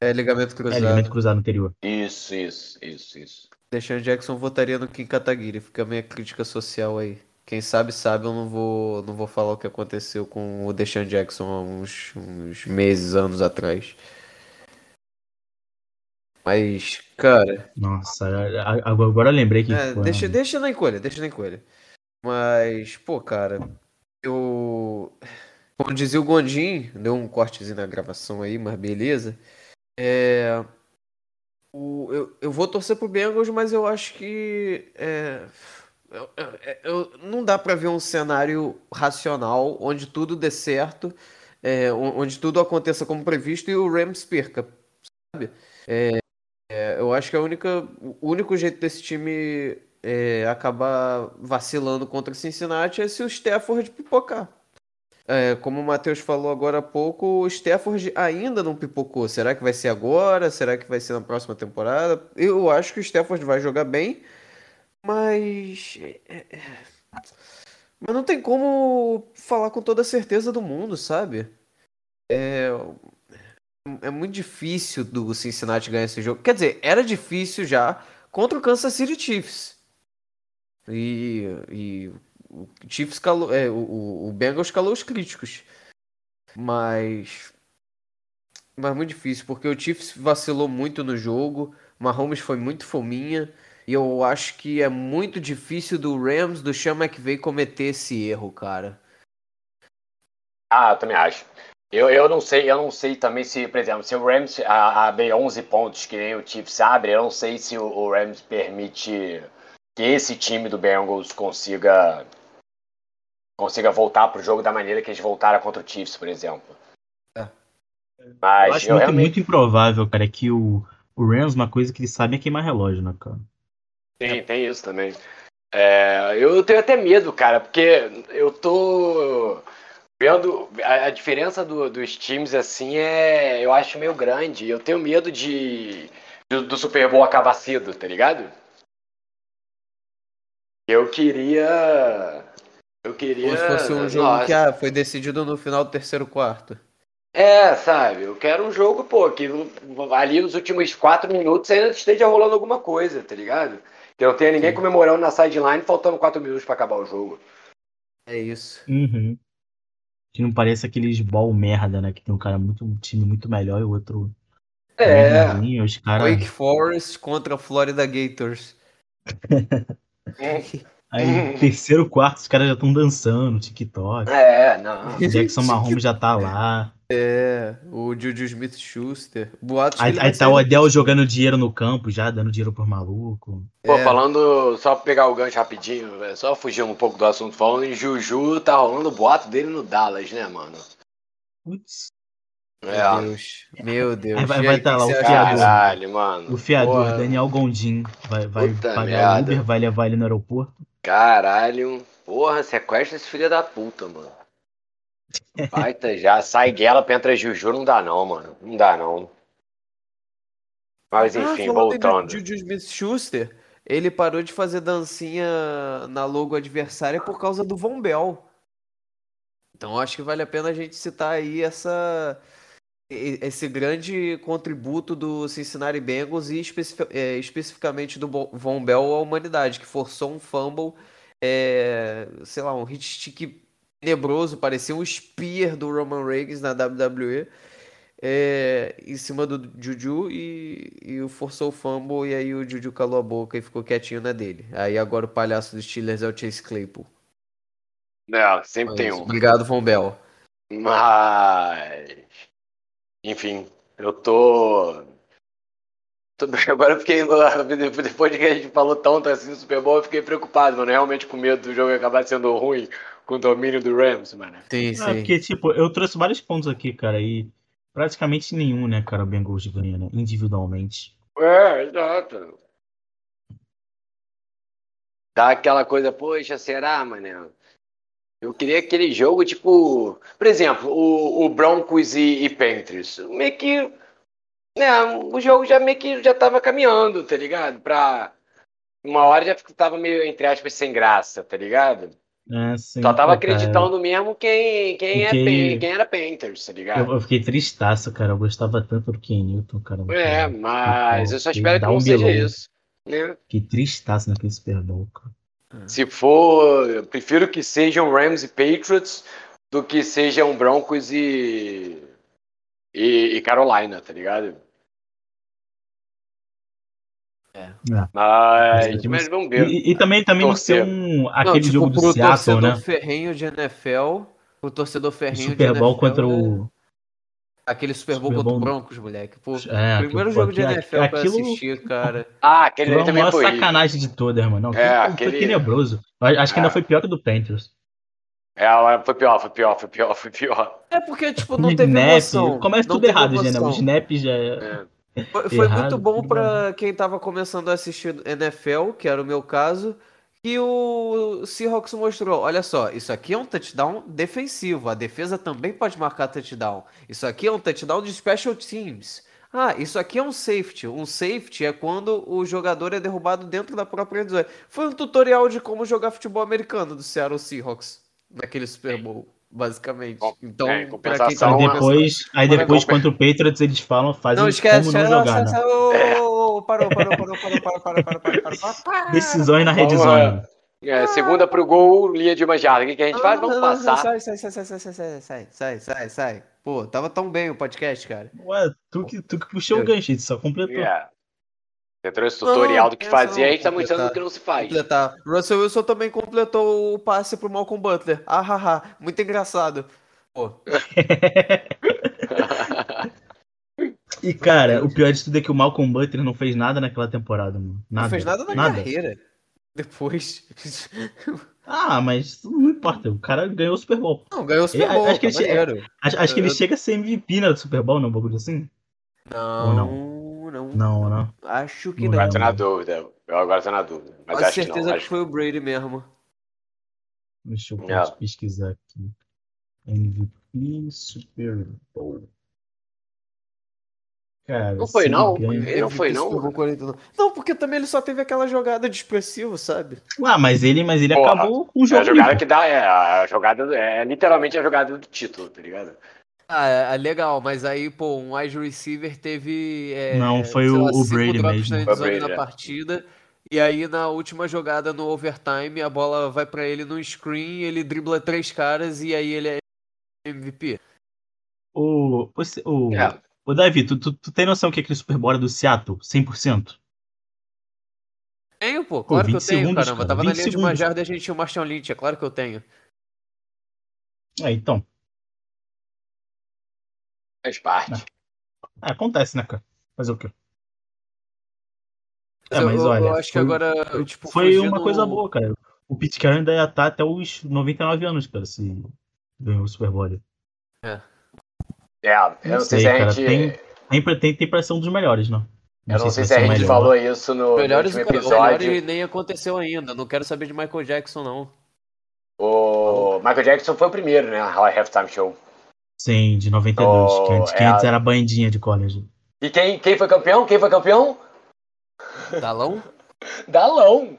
É ligamento É, cruzado. ligamento cruzado anterior. Isso, isso, isso, isso. Deshaun Jackson votaria no Kim Kataguiri. Fica a minha crítica social aí. Quem sabe, sabe, eu não vou, não vou falar o que aconteceu com o Deshaun Jackson há uns, uns meses, anos atrás. Mas, cara, Nossa, agora, eu lembrei que. é, foi deixa, deixa na encolha, deixa na encolha. Mas, pô, cara, eu. Como dizia o Gondim, deu um cortezinho na gravação aí, mas beleza. É. O, eu, eu vou torcer pro Bengals, mas eu acho que. É, eu- eu- eu- não dá pra ver um cenário racional onde tudo dê certo, é, on- onde tudo aconteça como previsto e o Rams perca, sabe? É, é, eu acho que a única, o único jeito desse time é, acabar vacilando contra Cincinnati é se o Stafford pipocar. É, como o Matheus falou agora há pouco, o Stafford ainda não pipocou. Será que vai ser agora? Será que vai ser na próxima temporada? Eu acho que o Stafford vai jogar bem, mas. é, é, Mas não tem como falar com toda a certeza do mundo, sabe? É, é muito difícil do Cincinnati ganhar esse jogo. Quer dizer, era difícil já contra o Kansas City Chiefs. E, e o Chiefs calou, é, o- o, Bengals calou os críticos. Mas. Mas muito difícil, porque o Chiefs vacilou muito no jogo. Mahomes foi muito fominha. E eu acho que é muito difícil do Rams, do Sean McVay, cometer esse erro, cara. Ah, eu também acho. Eu, eu não sei, eu não sei também se, por exemplo, se o Rams abrir 11 pontos que nem o Chiefs abre, eu não sei se o, o Rams permite que esse time do Bengals consiga consiga voltar pro jogo da maneira que eles voltaram contra o Chiefs, por exemplo. É. Mas Eu acho eu, muito, realmente muito improvável, cara, é que o, o Rams, uma coisa que eles sabem é queimar relógio, né, cara? Tem, tem isso também. É, eu tenho até medo, cara, porque eu tô vendo a, a diferença do- dos times assim é, eu acho meio grande. Eu tenho medo de do, do Super Bowl acabar cedo, tá ligado? Eu queria, eu queria. Como se fosse um jogo nossa, que ah, foi decidido no final do terceiro quarto. É, sabe? Eu quero um jogo, pô, que ali nos últimos quatro minutos ainda esteja rolando alguma coisa, tá ligado? Que não tenha ninguém comemorando na sideline faltando quatro minutos pra acabar o jogo. É isso. Uhum. Que não pareça aqueles ball merda, né? Que tem um cara muito, um time muito melhor e o outro. É. ruimzinho, Os caras. Wake Forest contra Florida Gators. Aí, terceiro, quarto, os caras já estão dançando, TikTok. É, não. Jackson Mahomes já tá lá. É, o Juju Smith-Schuster. Boatos que Aí, aí tá sair o Adel jogando dinheiro no campo já, dando dinheiro por maluco. Pô, É. falando, só pra pegar o gancho rapidinho, velho, só fugindo um pouco do assunto, falando em Juju, tá rolando o boato dele no Dallas, né, mano? Putz, Meu É, Deus. Meu Deus. Aí vai- E vai aí, tá lá o fiador. caralho, mano. o fiador, Porra, Daniel Gondim, vai, vai Puta pagar merda. Uber, vai levar ele no aeroporto. Caralho. Porra, sequestra esse filho da puta, mano. Baita já, sai Gallup, entra Juju, não dá não, mano. Não dá não. Mas Ah, enfim, em voltando. Juju Smith-Schuster, ele parou de fazer dancinha na logo adversária por causa do Von Bell. Então acho que vale a pena a gente citar aí essa esse grande contributo do Cincinnati Bengals e especifi- é, especificamente do Von Bell à humanidade, que forçou um fumble, é, sei lá, um hit stick tenebroso, parecia um spear do Roman Reigns na WWE é, em cima do Juju e, e o forçou o fumble e aí o Juju calou a boca e ficou quietinho na dele. Aí agora o palhaço dos Steelers é o Chase Claypool. É, sempre Mas tem um. Obrigado, Von Bell. Mas. Enfim, eu tô. Agora eu fiquei. Depois de que a gente falou tanto assim no Super Bowl, eu fiquei preocupado, mano. Realmente com medo do jogo acabar sendo ruim com o domínio do Rams, mano. Sim, Ah, sim. porque, tipo, eu trouxe vários pontos aqui, cara, e praticamente nenhum, né, cara, o Bengals ganha, né, individualmente. É, exato. Dá aquela coisa, poxa, será, mano? Eu queria aquele jogo, tipo. Por exemplo, o, o Broncos e, e Panthers. Meio que. Né, o jogo já meio que já tava caminhando, tá ligado? Pra. Uma hora já tava meio, entre aspas, sem graça, tá ligado? É, sim, Só tava cara, acreditando mesmo quem, quem, é, quem era Panthers, tá ligado? Eu, eu fiquei tristaço, cara, eu gostava tanto do Ken Newton, cara. É, cara. mas eu só Ele espero que não um seja isso. Né? Fiquei tristaço naquele Super Bowl, cara. Se for, eu prefiro que sejam Rams e Patriots do que sejam Broncos e, e, e Carolina, tá ligado? É. É. Mas, mas vamos ver. E, e também, também não ser um, Não, aquele tipo, jogo do Seattle, torcedor né? ferrenho de NFL, o torcedor O ferrenho Super de Bowl NFL contra é o. aquele Super Bowl Super contra o Bowl- Broncos, moleque. Pô, É, primeiro jogo de aquilo- NFL pra aquilo- assistir, cara. Ah, aquele Foi também maior foi sacanagem de todas, mano. Não, É, aquele- Foi tenebroso. Acho que ainda É. foi pior que o do Panthers. É, foi pior, foi pior, foi pior, foi pior. É porque, tipo, não teve snap, emoção. Começa não tudo errado, já, né? emoção. O snap já é. É. Foi, foi errado, muito bom pra quem tava começando a assistir NFL, que era o meu caso, que o Seahawks mostrou. Olha só, isso aqui é um touchdown defensivo. A defesa também pode marcar touchdown. Isso aqui é um touchdown de special teams. Ah, isso aqui é um safety. Um safety é quando o jogador é derrubado dentro da própria zona. Foi um tutorial de como jogar futebol americano do Seattle Seahawks naquele Super Bowl, basicamente. Bom, Então, é, quem tá Aí depois, aí depois contra o Patriots, eles falam, fazem Não esquece, como não não, jogar, né? parou, parou, parou, parou, parou, parou, parou. Decisões na red zone. É, segunda pro gol, linha de uma jarda. O que, que a gente faz? Vamos passar. Sai, sai, sai, sai, sai, sai, sai, sai, sai, sai, sai. Pô, tava tão bem o podcast, cara. Ué, tu que, tu que puxou o gancho, só completou. É. Você trouxe tutorial Não, do que essa fazia, a gente tá mostrando o que não se faz. Completar. Russell Wilson também completou o passe pro Malcolm Butler. Ah, ah, ah. Muito engraçado. Pô, E, cara, o pior de tudo é que o Malcolm Butler não fez nada naquela temporada, mano. Nada. não fez nada na nada. carreira. Depois. Ah, mas não importa. O cara ganhou o Super Bowl. Não, ganhou o Super Eu- Bowl, acho que tá ele che-. Acho, acho que ele Eu- chega a ser MVP no Super Bowl, não? Um bagulho assim? Não, não? Não, Não, não. Acho que Não não. Agora tô lembro. na dúvida. Eu agora tô na dúvida. Mas que certeza não. que Acho... foi o Brady mesmo. Deixa eu Não. pesquisar aqui. MVP Super Bowl. Cara, Não foi, não? Ele não foi, não, Super Bowl 49. Não, porque também ele só teve aquela jogada de expressivo, sabe? Ah, mas ele, mas ele Porra, acabou com o É jogo. a jogada limpo. que dá, é a jogada, é literalmente a jogada do título, tá ligado? Ah, é, é legal, mas aí, pô, um wide receiver teve. é, Não, foi o- lá, o Brady mesmo. na Foi o endzone Brady, na é. partida. E aí na última jogada no overtime, a bola vai pra ele no screen, ele dribla três caras e aí ele é MVP. O, o, o, É. o Davi, tu, tu, tu tem noção que aquele Super Bowl é do Seattle? 100%? Tenho, pô, Pô, claro que 20 eu tenho, segundos, caramba. cara, Tava na 20 linha de uma segundos. jarda e a gente tinha o Martian Lynch, é claro que eu tenho. É, então. Faz parte. É, acontece, né, cara? Fazer o quê? É, eu, mas eu- olha, eu acho que foi- agora, tipo, Foi fugindo- uma coisa boa, cara. O Pete Carroll ainda ia estar até os 99 anos, cara, se ganhou o Super Bowl. É, eu não Não sei, sei, se a cara, gente. tem- Tem, tem, tem pra ser um dos melhores, não. Eu não sei se vai a gente melhor. falou isso no, no Melhores, último o melhor episódio. nem aconteceu ainda. Não quero saber de Michael Jackson, não. O Michael Jackson foi o primeiro, né? A Halftime Show. Sim, de 92. Oh, que antes, que é antes a- era bandinha de college. E quem, quem foi campeão? Quem foi campeão? Dalão? Dalão.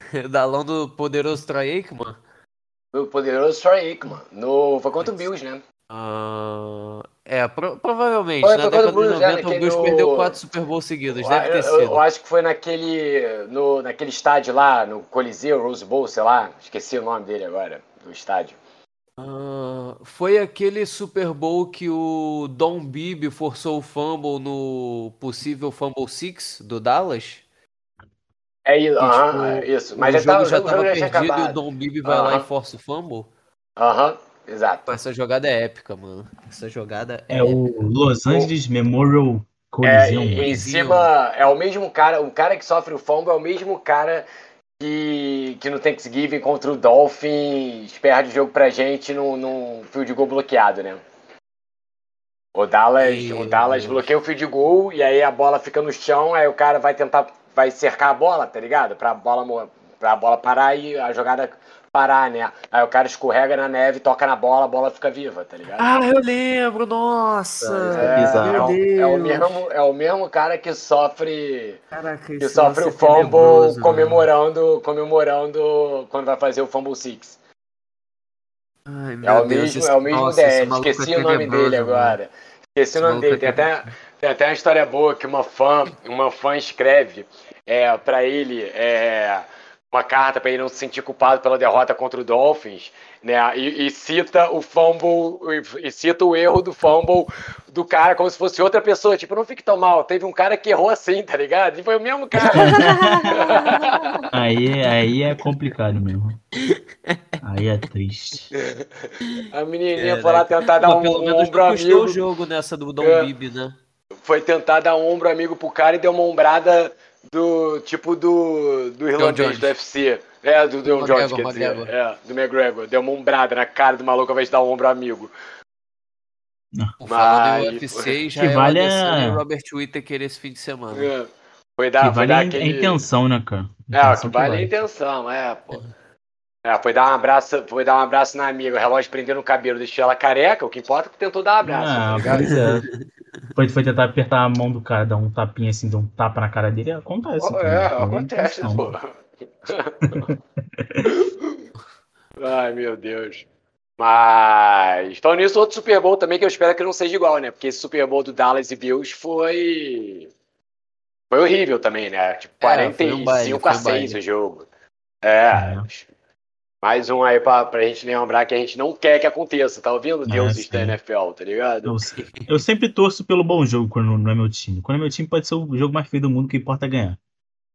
Dalão do poderoso Troy Aikman? O poderoso Troy Aikman. No, foi contra o Bills, né? Ah, é, pro- provavelmente. Foi, na foi década de quando o Blues, 90, né, o Bills do- perdeu quatro Super Bowl seguidos. Deve ter eu, eu- sido. eu acho que foi naquele, no, naquele estádio lá, no Coliseu, Rose Bowl, sei lá. Esqueci o nome dele agora, do estádio. Ah, foi aquele Super Bowl que o Don Bibi forçou o fumble no possível Fumble Six do Dallas? É isso, Que, aham, tipo, é isso. o Mas jogo tava, já o jogo já tinha perdido e o. Don Bibi vai lá Aham. e força o fumble? Aham, exato. Pô, Essa jogada é épica, mano. Essa jogada é, É o épica. Los Angeles Memorial É, Coliseum. em, em cima, é o mesmo cara, o cara que sofre o fumble é o mesmo cara que, que no Thanksgiving contra o Dolphins perde o jogo pra gente num, num field goal bloqueado, né? O Dallas, Meu o Dallas bloqueia o field goal e aí a bola fica no chão, aí o cara vai tentar, vai cercar a bola, tá ligado? Pra bola, pra bola parar e a jogada parar, né? Aí o cara escorrega na neve, toca na bola, a bola fica viva, tá ligado? Ah, eu lembro, nossa! É, é, o, Meu é o mesmo, é o mesmo cara que sofre Caraca, que sofre o é tenebroso, fumble mano. comemorando, comemorando quando vai fazer o fumble six. Ai, É meu o Deus, mesmo, esse- é o mesmo nossa, maluco Esqueci é o nome dele mano. agora. Esqueci o Esse nome maluco dele. é Tem até, tem até uma história boa que uma fã, uma fã escreve é, para ele é, uma carta para ele não se sentir culpado pela derrota contra o Dolphins, né? E, e cita o fumble e, e cita o erro do fumble do cara como se fosse outra pessoa. Tipo, não fique tão mal. Teve um cara que errou assim, tá ligado? E foi o mesmo cara. Aí, aí é complicado mesmo. Aí é triste. A menininha Caraca. foi lá tentar dar Pô, um, pelo um menos ombro não custou amigo. o jogo nessa do Don É. Bibi, né? Foi tentar dar um ombro amigo pro cara e deu uma ombrada do tipo do, do irlandês Jones. do UFC. É, do John McGregor, Jones, quer dizer. McGregor. É, do McGregor. Deu uma ombrada na cara do maluco ao invés de dar um ombro amigo. Falar Mas- do UFC, Que Israel vale a- Robert Whittaker esse fim de semana. É. Foi Que dar, foi vale dar aquele... a intenção, né, cara? É, o Intenção que vale é a intenção, é, pô. É, foi dar um abraço, foi dar um abraço na amiga, o relógio prendendo no cabelo, deixou ela careca, o que importa é que tentou dar um abraço, tá Ah, pois é. Foi, foi tentar apertar a mão do cara, dar um tapinha assim, dar um tapa na cara dele, acontece. É, cara. Foi acontece, pô. Ai, meu Deus. Mas, falando nisso, outro Super Bowl também que eu espero que não seja igual, né? Porque esse Super Bowl do Dallas e Bills foi. Foi horrível também, né? Tipo, É, foi um 45 baile, a foi um 6 baile. o jogo. É. É. Mais um aí pra, pra gente lembrar que a gente não quer que aconteça, tá ouvindo? É, Deuses sim. da NFL, tá ligado? Eu, eu sempre torço pelo bom jogo quando não é meu time. Quando é meu time, pode ser o jogo mais feio do mundo, que importa é ganhar.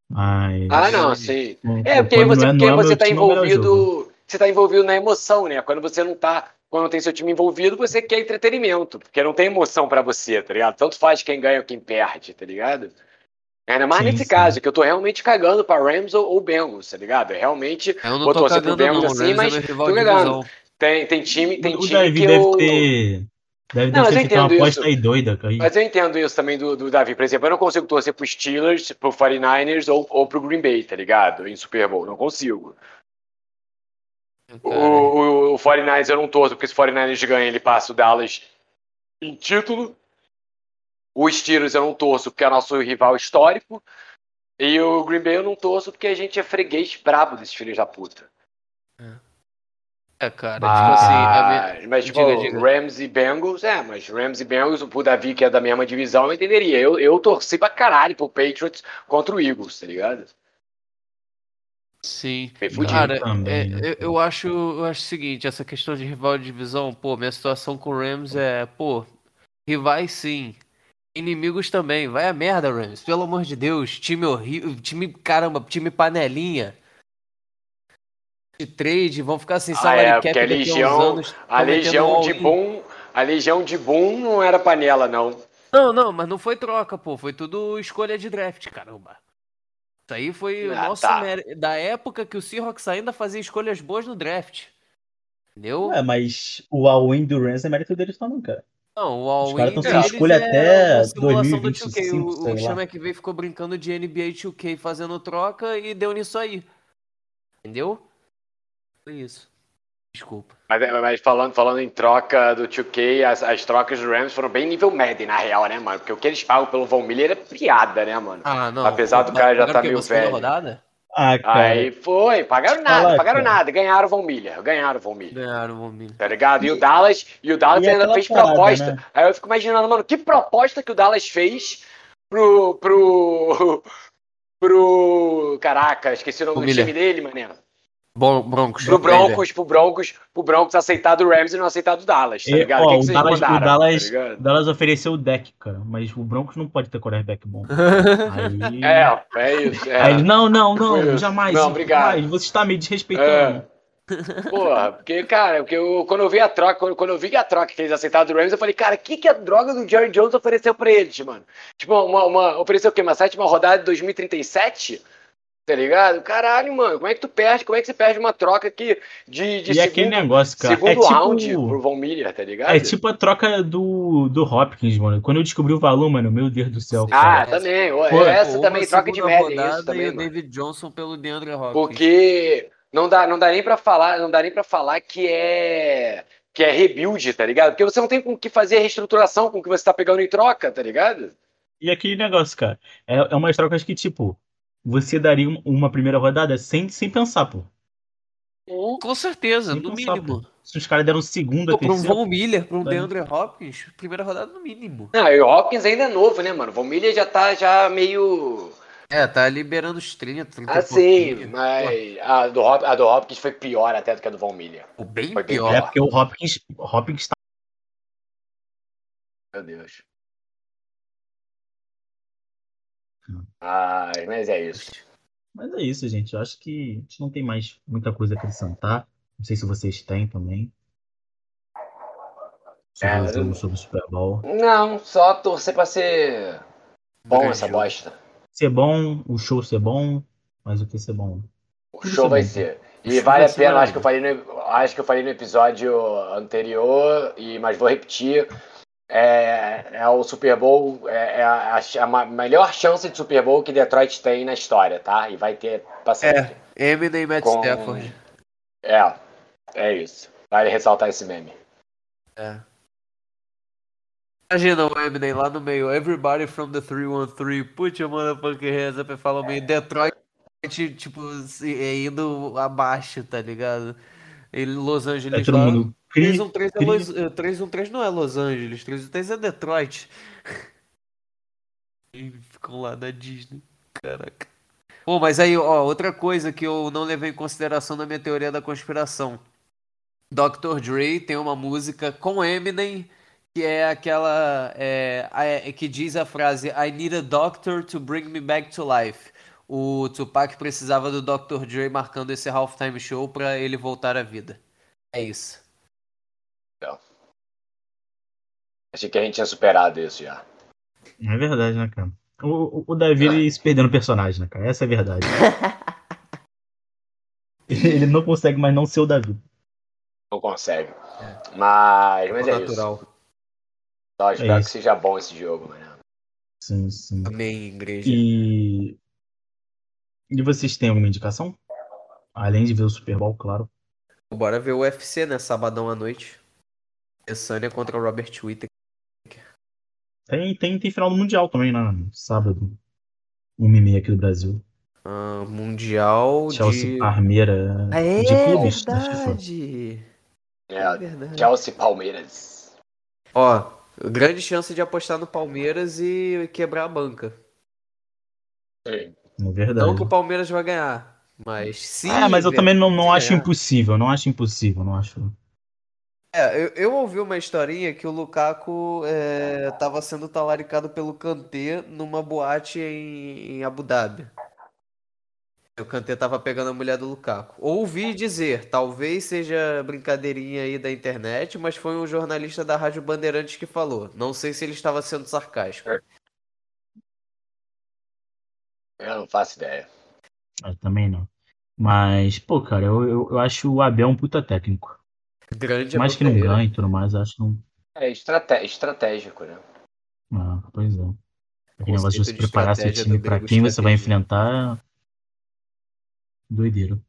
Mas. Ah, não, sim. É, porque você, não porque não você tá time, é envolvido. Você tá envolvido na emoção, né? Quando você não tá. Quando não tem seu time envolvido, você quer entretenimento. Porque não tem emoção pra você, tá ligado? Tanto faz quem ganha ou quem perde, tá ligado? Ainda mais Sim, nesse sim. caso, que eu tô realmente cagando pra Rams ou, ou Bengals, tá ligado? É realmente. Eu não Vou tô torcer pro não, Bengals o assim, é mas tô divisão. Tem, tem time, tem o time Davi que deve eu. ter. Deve, Não, deve mas ter eu feito uma aposta aí doida, cara. Mas eu entendo isso também do, do Davi. Por exemplo, eu não consigo torcer pro Steelers, pro 49ers ou, ou pro Green Bay, tá ligado? Em Super Bowl. Não consigo. O, o, o 49ers eu não torço, porque se o 49ers ganha, ele passa o Dallas em título. O Steelers eu não torço, porque é nosso rival histórico. E o Green Bay eu não torço, porque a gente é freguês brabo desses filhos da puta. É, cara, mas, tipo assim. A minha... Mas, tipo, diga, diga. Rams e Bengals, é, mas Rams e Bengals, o Davi, que é da mesma divisão, eu entenderia. Eu, eu torci pra caralho pro Patriots contra o Eagles, tá ligado? Sim. Cara, também, é, né? eu, eu, acho, eu acho o seguinte, essa questão de rival de divisão, pô, minha situação com o Rams é, pô, rivais sim. Inimigos também. Vai a merda, Rams. Pelo amor de Deus. Time horrível. Time, caramba, time panelinha de trade, vão ficar sem salary ah, é, cap a legião, anos, a legião de Boom, a legião de Boom não era panela não. Não, não, mas não foi troca, pô, foi tudo escolha de draft, caramba. Isso aí foi ah, o nosso tá. da época que o Seahawks ainda fazia escolhas boas no draft. Entendeu? É, mas o all-in do Rams é mérito deles também, cara. Não, o all-in Os caras estão sem escolha é até 2025, O, o Chama que veio ficou brincando de NBA 2K fazendo troca e deu nisso aí. Entendeu? Foi isso. Desculpa. Mas, mas, falando, falando em troca do 2K, as, as trocas do Rams foram bem nível Madden, na real, né, mano? Porque o que eles pagam pelo Von Miller é piada, né, mano? Ah, não. Apesar do cara já estar tá meio velho. Rodada? Ah, cara. Aí foi, pagaram nada, Fala, pagaram cara. nada, ganharam o Von Miller, ganharam o Von Miller. Ganharam o Von Miller. Tá ligado? E, e o Dallas, e o Dallas e ainda fez parada, proposta. Né? Aí eu fico imaginando, mano, que proposta que o Dallas fez pro. pro. pro. Caraca, esqueci o nome do Miller. time dele, mané. Broncos. Pro Broncos, pro Broncos, pro Broncos aceitar do Rams e não aceitar do Dallas, tá ligado? Ó, que que o, Dallas, mandaram, o Dallas, tá Dallas ofereceu o deck, cara, mas o Broncos não pode ter quarterback bom. Aí... É, é isso. É. Aí, não, não, não, jamais. Não, obrigado. Jamais, você está me desrespeitando. É. Porra, porque, cara, porque eu, quando eu vi a troca, quando, quando, eu vi a troca que eles aceitaram do Rams, eu falei, cara, o que, que a droga do Jerry Jones ofereceu pra eles, mano? Tipo, uma, uma, ofereceu o quê? Uma sétima rodada de 2037? Tá ligado? Caralho, mano, como é que tu perde? Como é que você perde uma troca aqui de, de e segundo, aquele negócio, cara, segundo é tipo, round pro Von Miller, tá ligado? É tipo a troca do, do Hopkins, mano. Quando eu descobri o valor, mano, meu Deus do céu. Ah, cara. também. Pô, essa também, troca de média. Isso também, e o David Johnson pelo DeAndre Hopkins. Porque não dá, não dá nem pra falar, não dá nem pra falar que é que é rebuild, tá ligado? Porque você não tem com que fazer a reestruturação com o que você tá pegando em troca, tá ligado? E aquele negócio, cara, é, é umas trocas que, tipo, você daria uma primeira rodada sem, sem pensar, pô. Com certeza, sem no pensar, mínimo. Pô. Se os caras deram segunda, Para um Von Miller, para um DeAndre Hopkins, primeira rodada no mínimo. Não, e o Hopkins ainda é novo, né, mano? O Von Miller já tá já meio... É, tá liberando os 30, 30 Ah, sim, mas a do, Hop, a do Hopkins foi pior até do que a do Von Miller. O bem foi pior. É porque o Hopkins, Hopkins tá... Meu Deus. Ah, mas é isso. Mas é isso, gente. Eu acho que a gente não tem mais muita coisa a acrescentar. Não sei se vocês têm também. Sobre é, sobre o Super Bowl. Não, só torcer pra ser bom essa bosta. Ser bom, o show ser bom, mas o que ser bom? O Tudo show vai bom. ser. E vale a pena, acho que, eu falei no, acho que eu falei no episódio anterior, e mas vou repetir é, é o Super Bowl, é, é a, a, melhor chance de Super Bowl que Detroit tem na história, tá? E vai ter pra sempre. É, Eminem e Matt Com... Stafford. É, é isso. Vale ressaltar esse meme. É. Imagina o Eminem lá no meio. Everybody from the 313, put your motherfucking hands up e fala meio Detroit, tipo, indo abaixo, tá ligado? Ele, Los Angeles é, todo mundo 313 é Los... 313 não é Los Angeles, 313 é Detroit. E ficam lá na Disney. Caraca. Pô, mas aí, ó, outra coisa que eu não levei em consideração na minha teoria da conspiração. Dr. Dre tem uma música com Eminem que é aquela é, é, que diz a frase I need a doctor to bring me back to life. O Tupac precisava do Dr. Dre marcando esse halftime show para ele voltar à vida. É isso. Então. Achei que a gente tinha superado isso já. É verdade, né, cara? O, o Davi se perdendo personagem, né, cara? Essa é a verdade. ele não consegue mais não ser o Davi. Não consegue. É. Mas, mas é, natural. isso. Só espero é que seja bom esse jogo, mano. Sim, sim. Amém, igreja. E... e vocês têm alguma indicação? Além de ver o Super Bowl, claro. Bora ver o UFC, né? Sabadão à noite. Adesanya contra o Robert Whittaker. Tem, tem, tem final do Mundial também, né? Sábado. Um e meia aqui do Brasil. ah, Mundial Chelsea de. Parmeira Ah, é de clubes FIFA. verdade. É, É verdade. Chelsea Palmeiras. Ó, grande chance de apostar no Palmeiras e quebrar a banca. Sim. É Não verdade. que o Palmeiras vai ganhar, mas se. Ah, mas eu também não, não acho ganhar- impossível, não acho impossível, não acho. É, eu, eu ouvi uma historinha que o Lukaku é, tava sendo talaricado pelo Kanté numa boate em, em Abu Dhabi. O Kanté tava pegando a mulher do Lukaku. Ouvi dizer, talvez seja brincadeirinha aí da internet, mas foi um jornalista da Rádio Bandeirantes que falou. Não sei se ele estava sendo sarcástico. Eu não faço ideia. Eu também não. Mas, pô, cara, eu, eu, eu acho o Abel um puta técnico. Grande Por mais que não ganhe e tudo mais, acho que não. É estrate- estratégico, né? Ah, pois é. Aquele negócio de você preparar seu time do pra grego quem você vai enfrentar. Doideiro.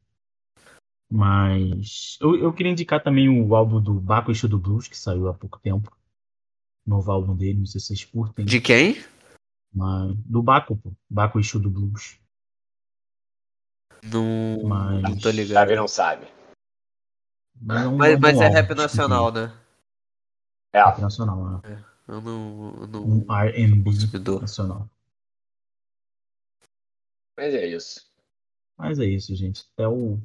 Mas eu, eu queria indicar também o álbum do Baco Exu do Blues, que saiu há pouco tempo. Novo álbum dele, não sei se vocês curtem. De quem? Mas, do Baco, pô. Baco Exu do Blues. Não, Mas- não tô ligado. Sabe, não sabe. Mas, é um- Mas, um mas é rap escutem. nacional, né? É, Rap nacional, né? Eu não. Eu não... Um R&B nacional. mas é isso. Mas é isso, gente. Até o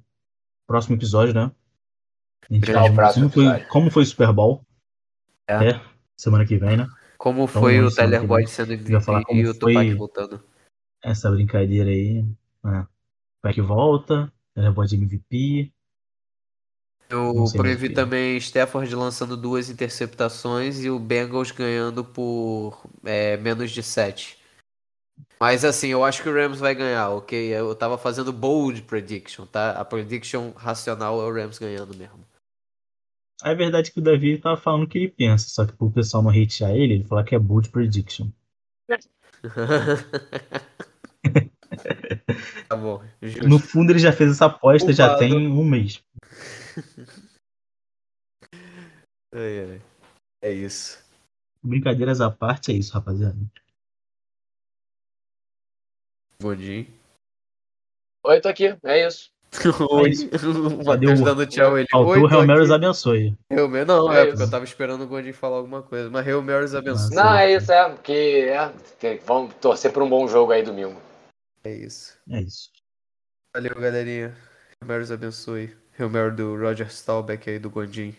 próximo episódio, né? A gente Até fala o próximo como, foi, episódio. como foi o Super Bowl. É. É, semana que vem, né? Como Então, foi o Tyler Boyd sendo ia falar MVP como e o Tupac voltando. Essa brincadeira aí. Né? Vai que volta. Ela é de MVP. Eu previ que. também Stafford lançando duas interceptações e o Bengals ganhando por é, menos de 7. Mas assim, eu acho que o Rams vai ganhar, ok? Eu tava fazendo bold prediction, tá? A prediction racional é o Rams ganhando mesmo. É verdade que o Davi tava falando o que ele pensa, só que pro pessoal não hatear ele, ele fala que é bold prediction. tá bom, justo. No fundo ele já fez essa aposta já Culpado. tem um mês. Ai, ai. É isso. Brincadeiras à parte, é isso, rapaziada. Godinho. Oi, tô aqui. É isso. Oi. O Matheus dando tchau ele. Faltou Oi, o Real aqui. abençoe. Mary- Não, É é, porque eu tava esperando o Godinho falar alguma coisa. Mas Hail Marys abençoe. Não, é isso, é. Porque é, que- vamos torcer por um bom jogo aí domingo. É isso. É isso. Valeu, galerinha. Hail Marys abençoe. Hail Mary do Roger Staubach aí do Gondim.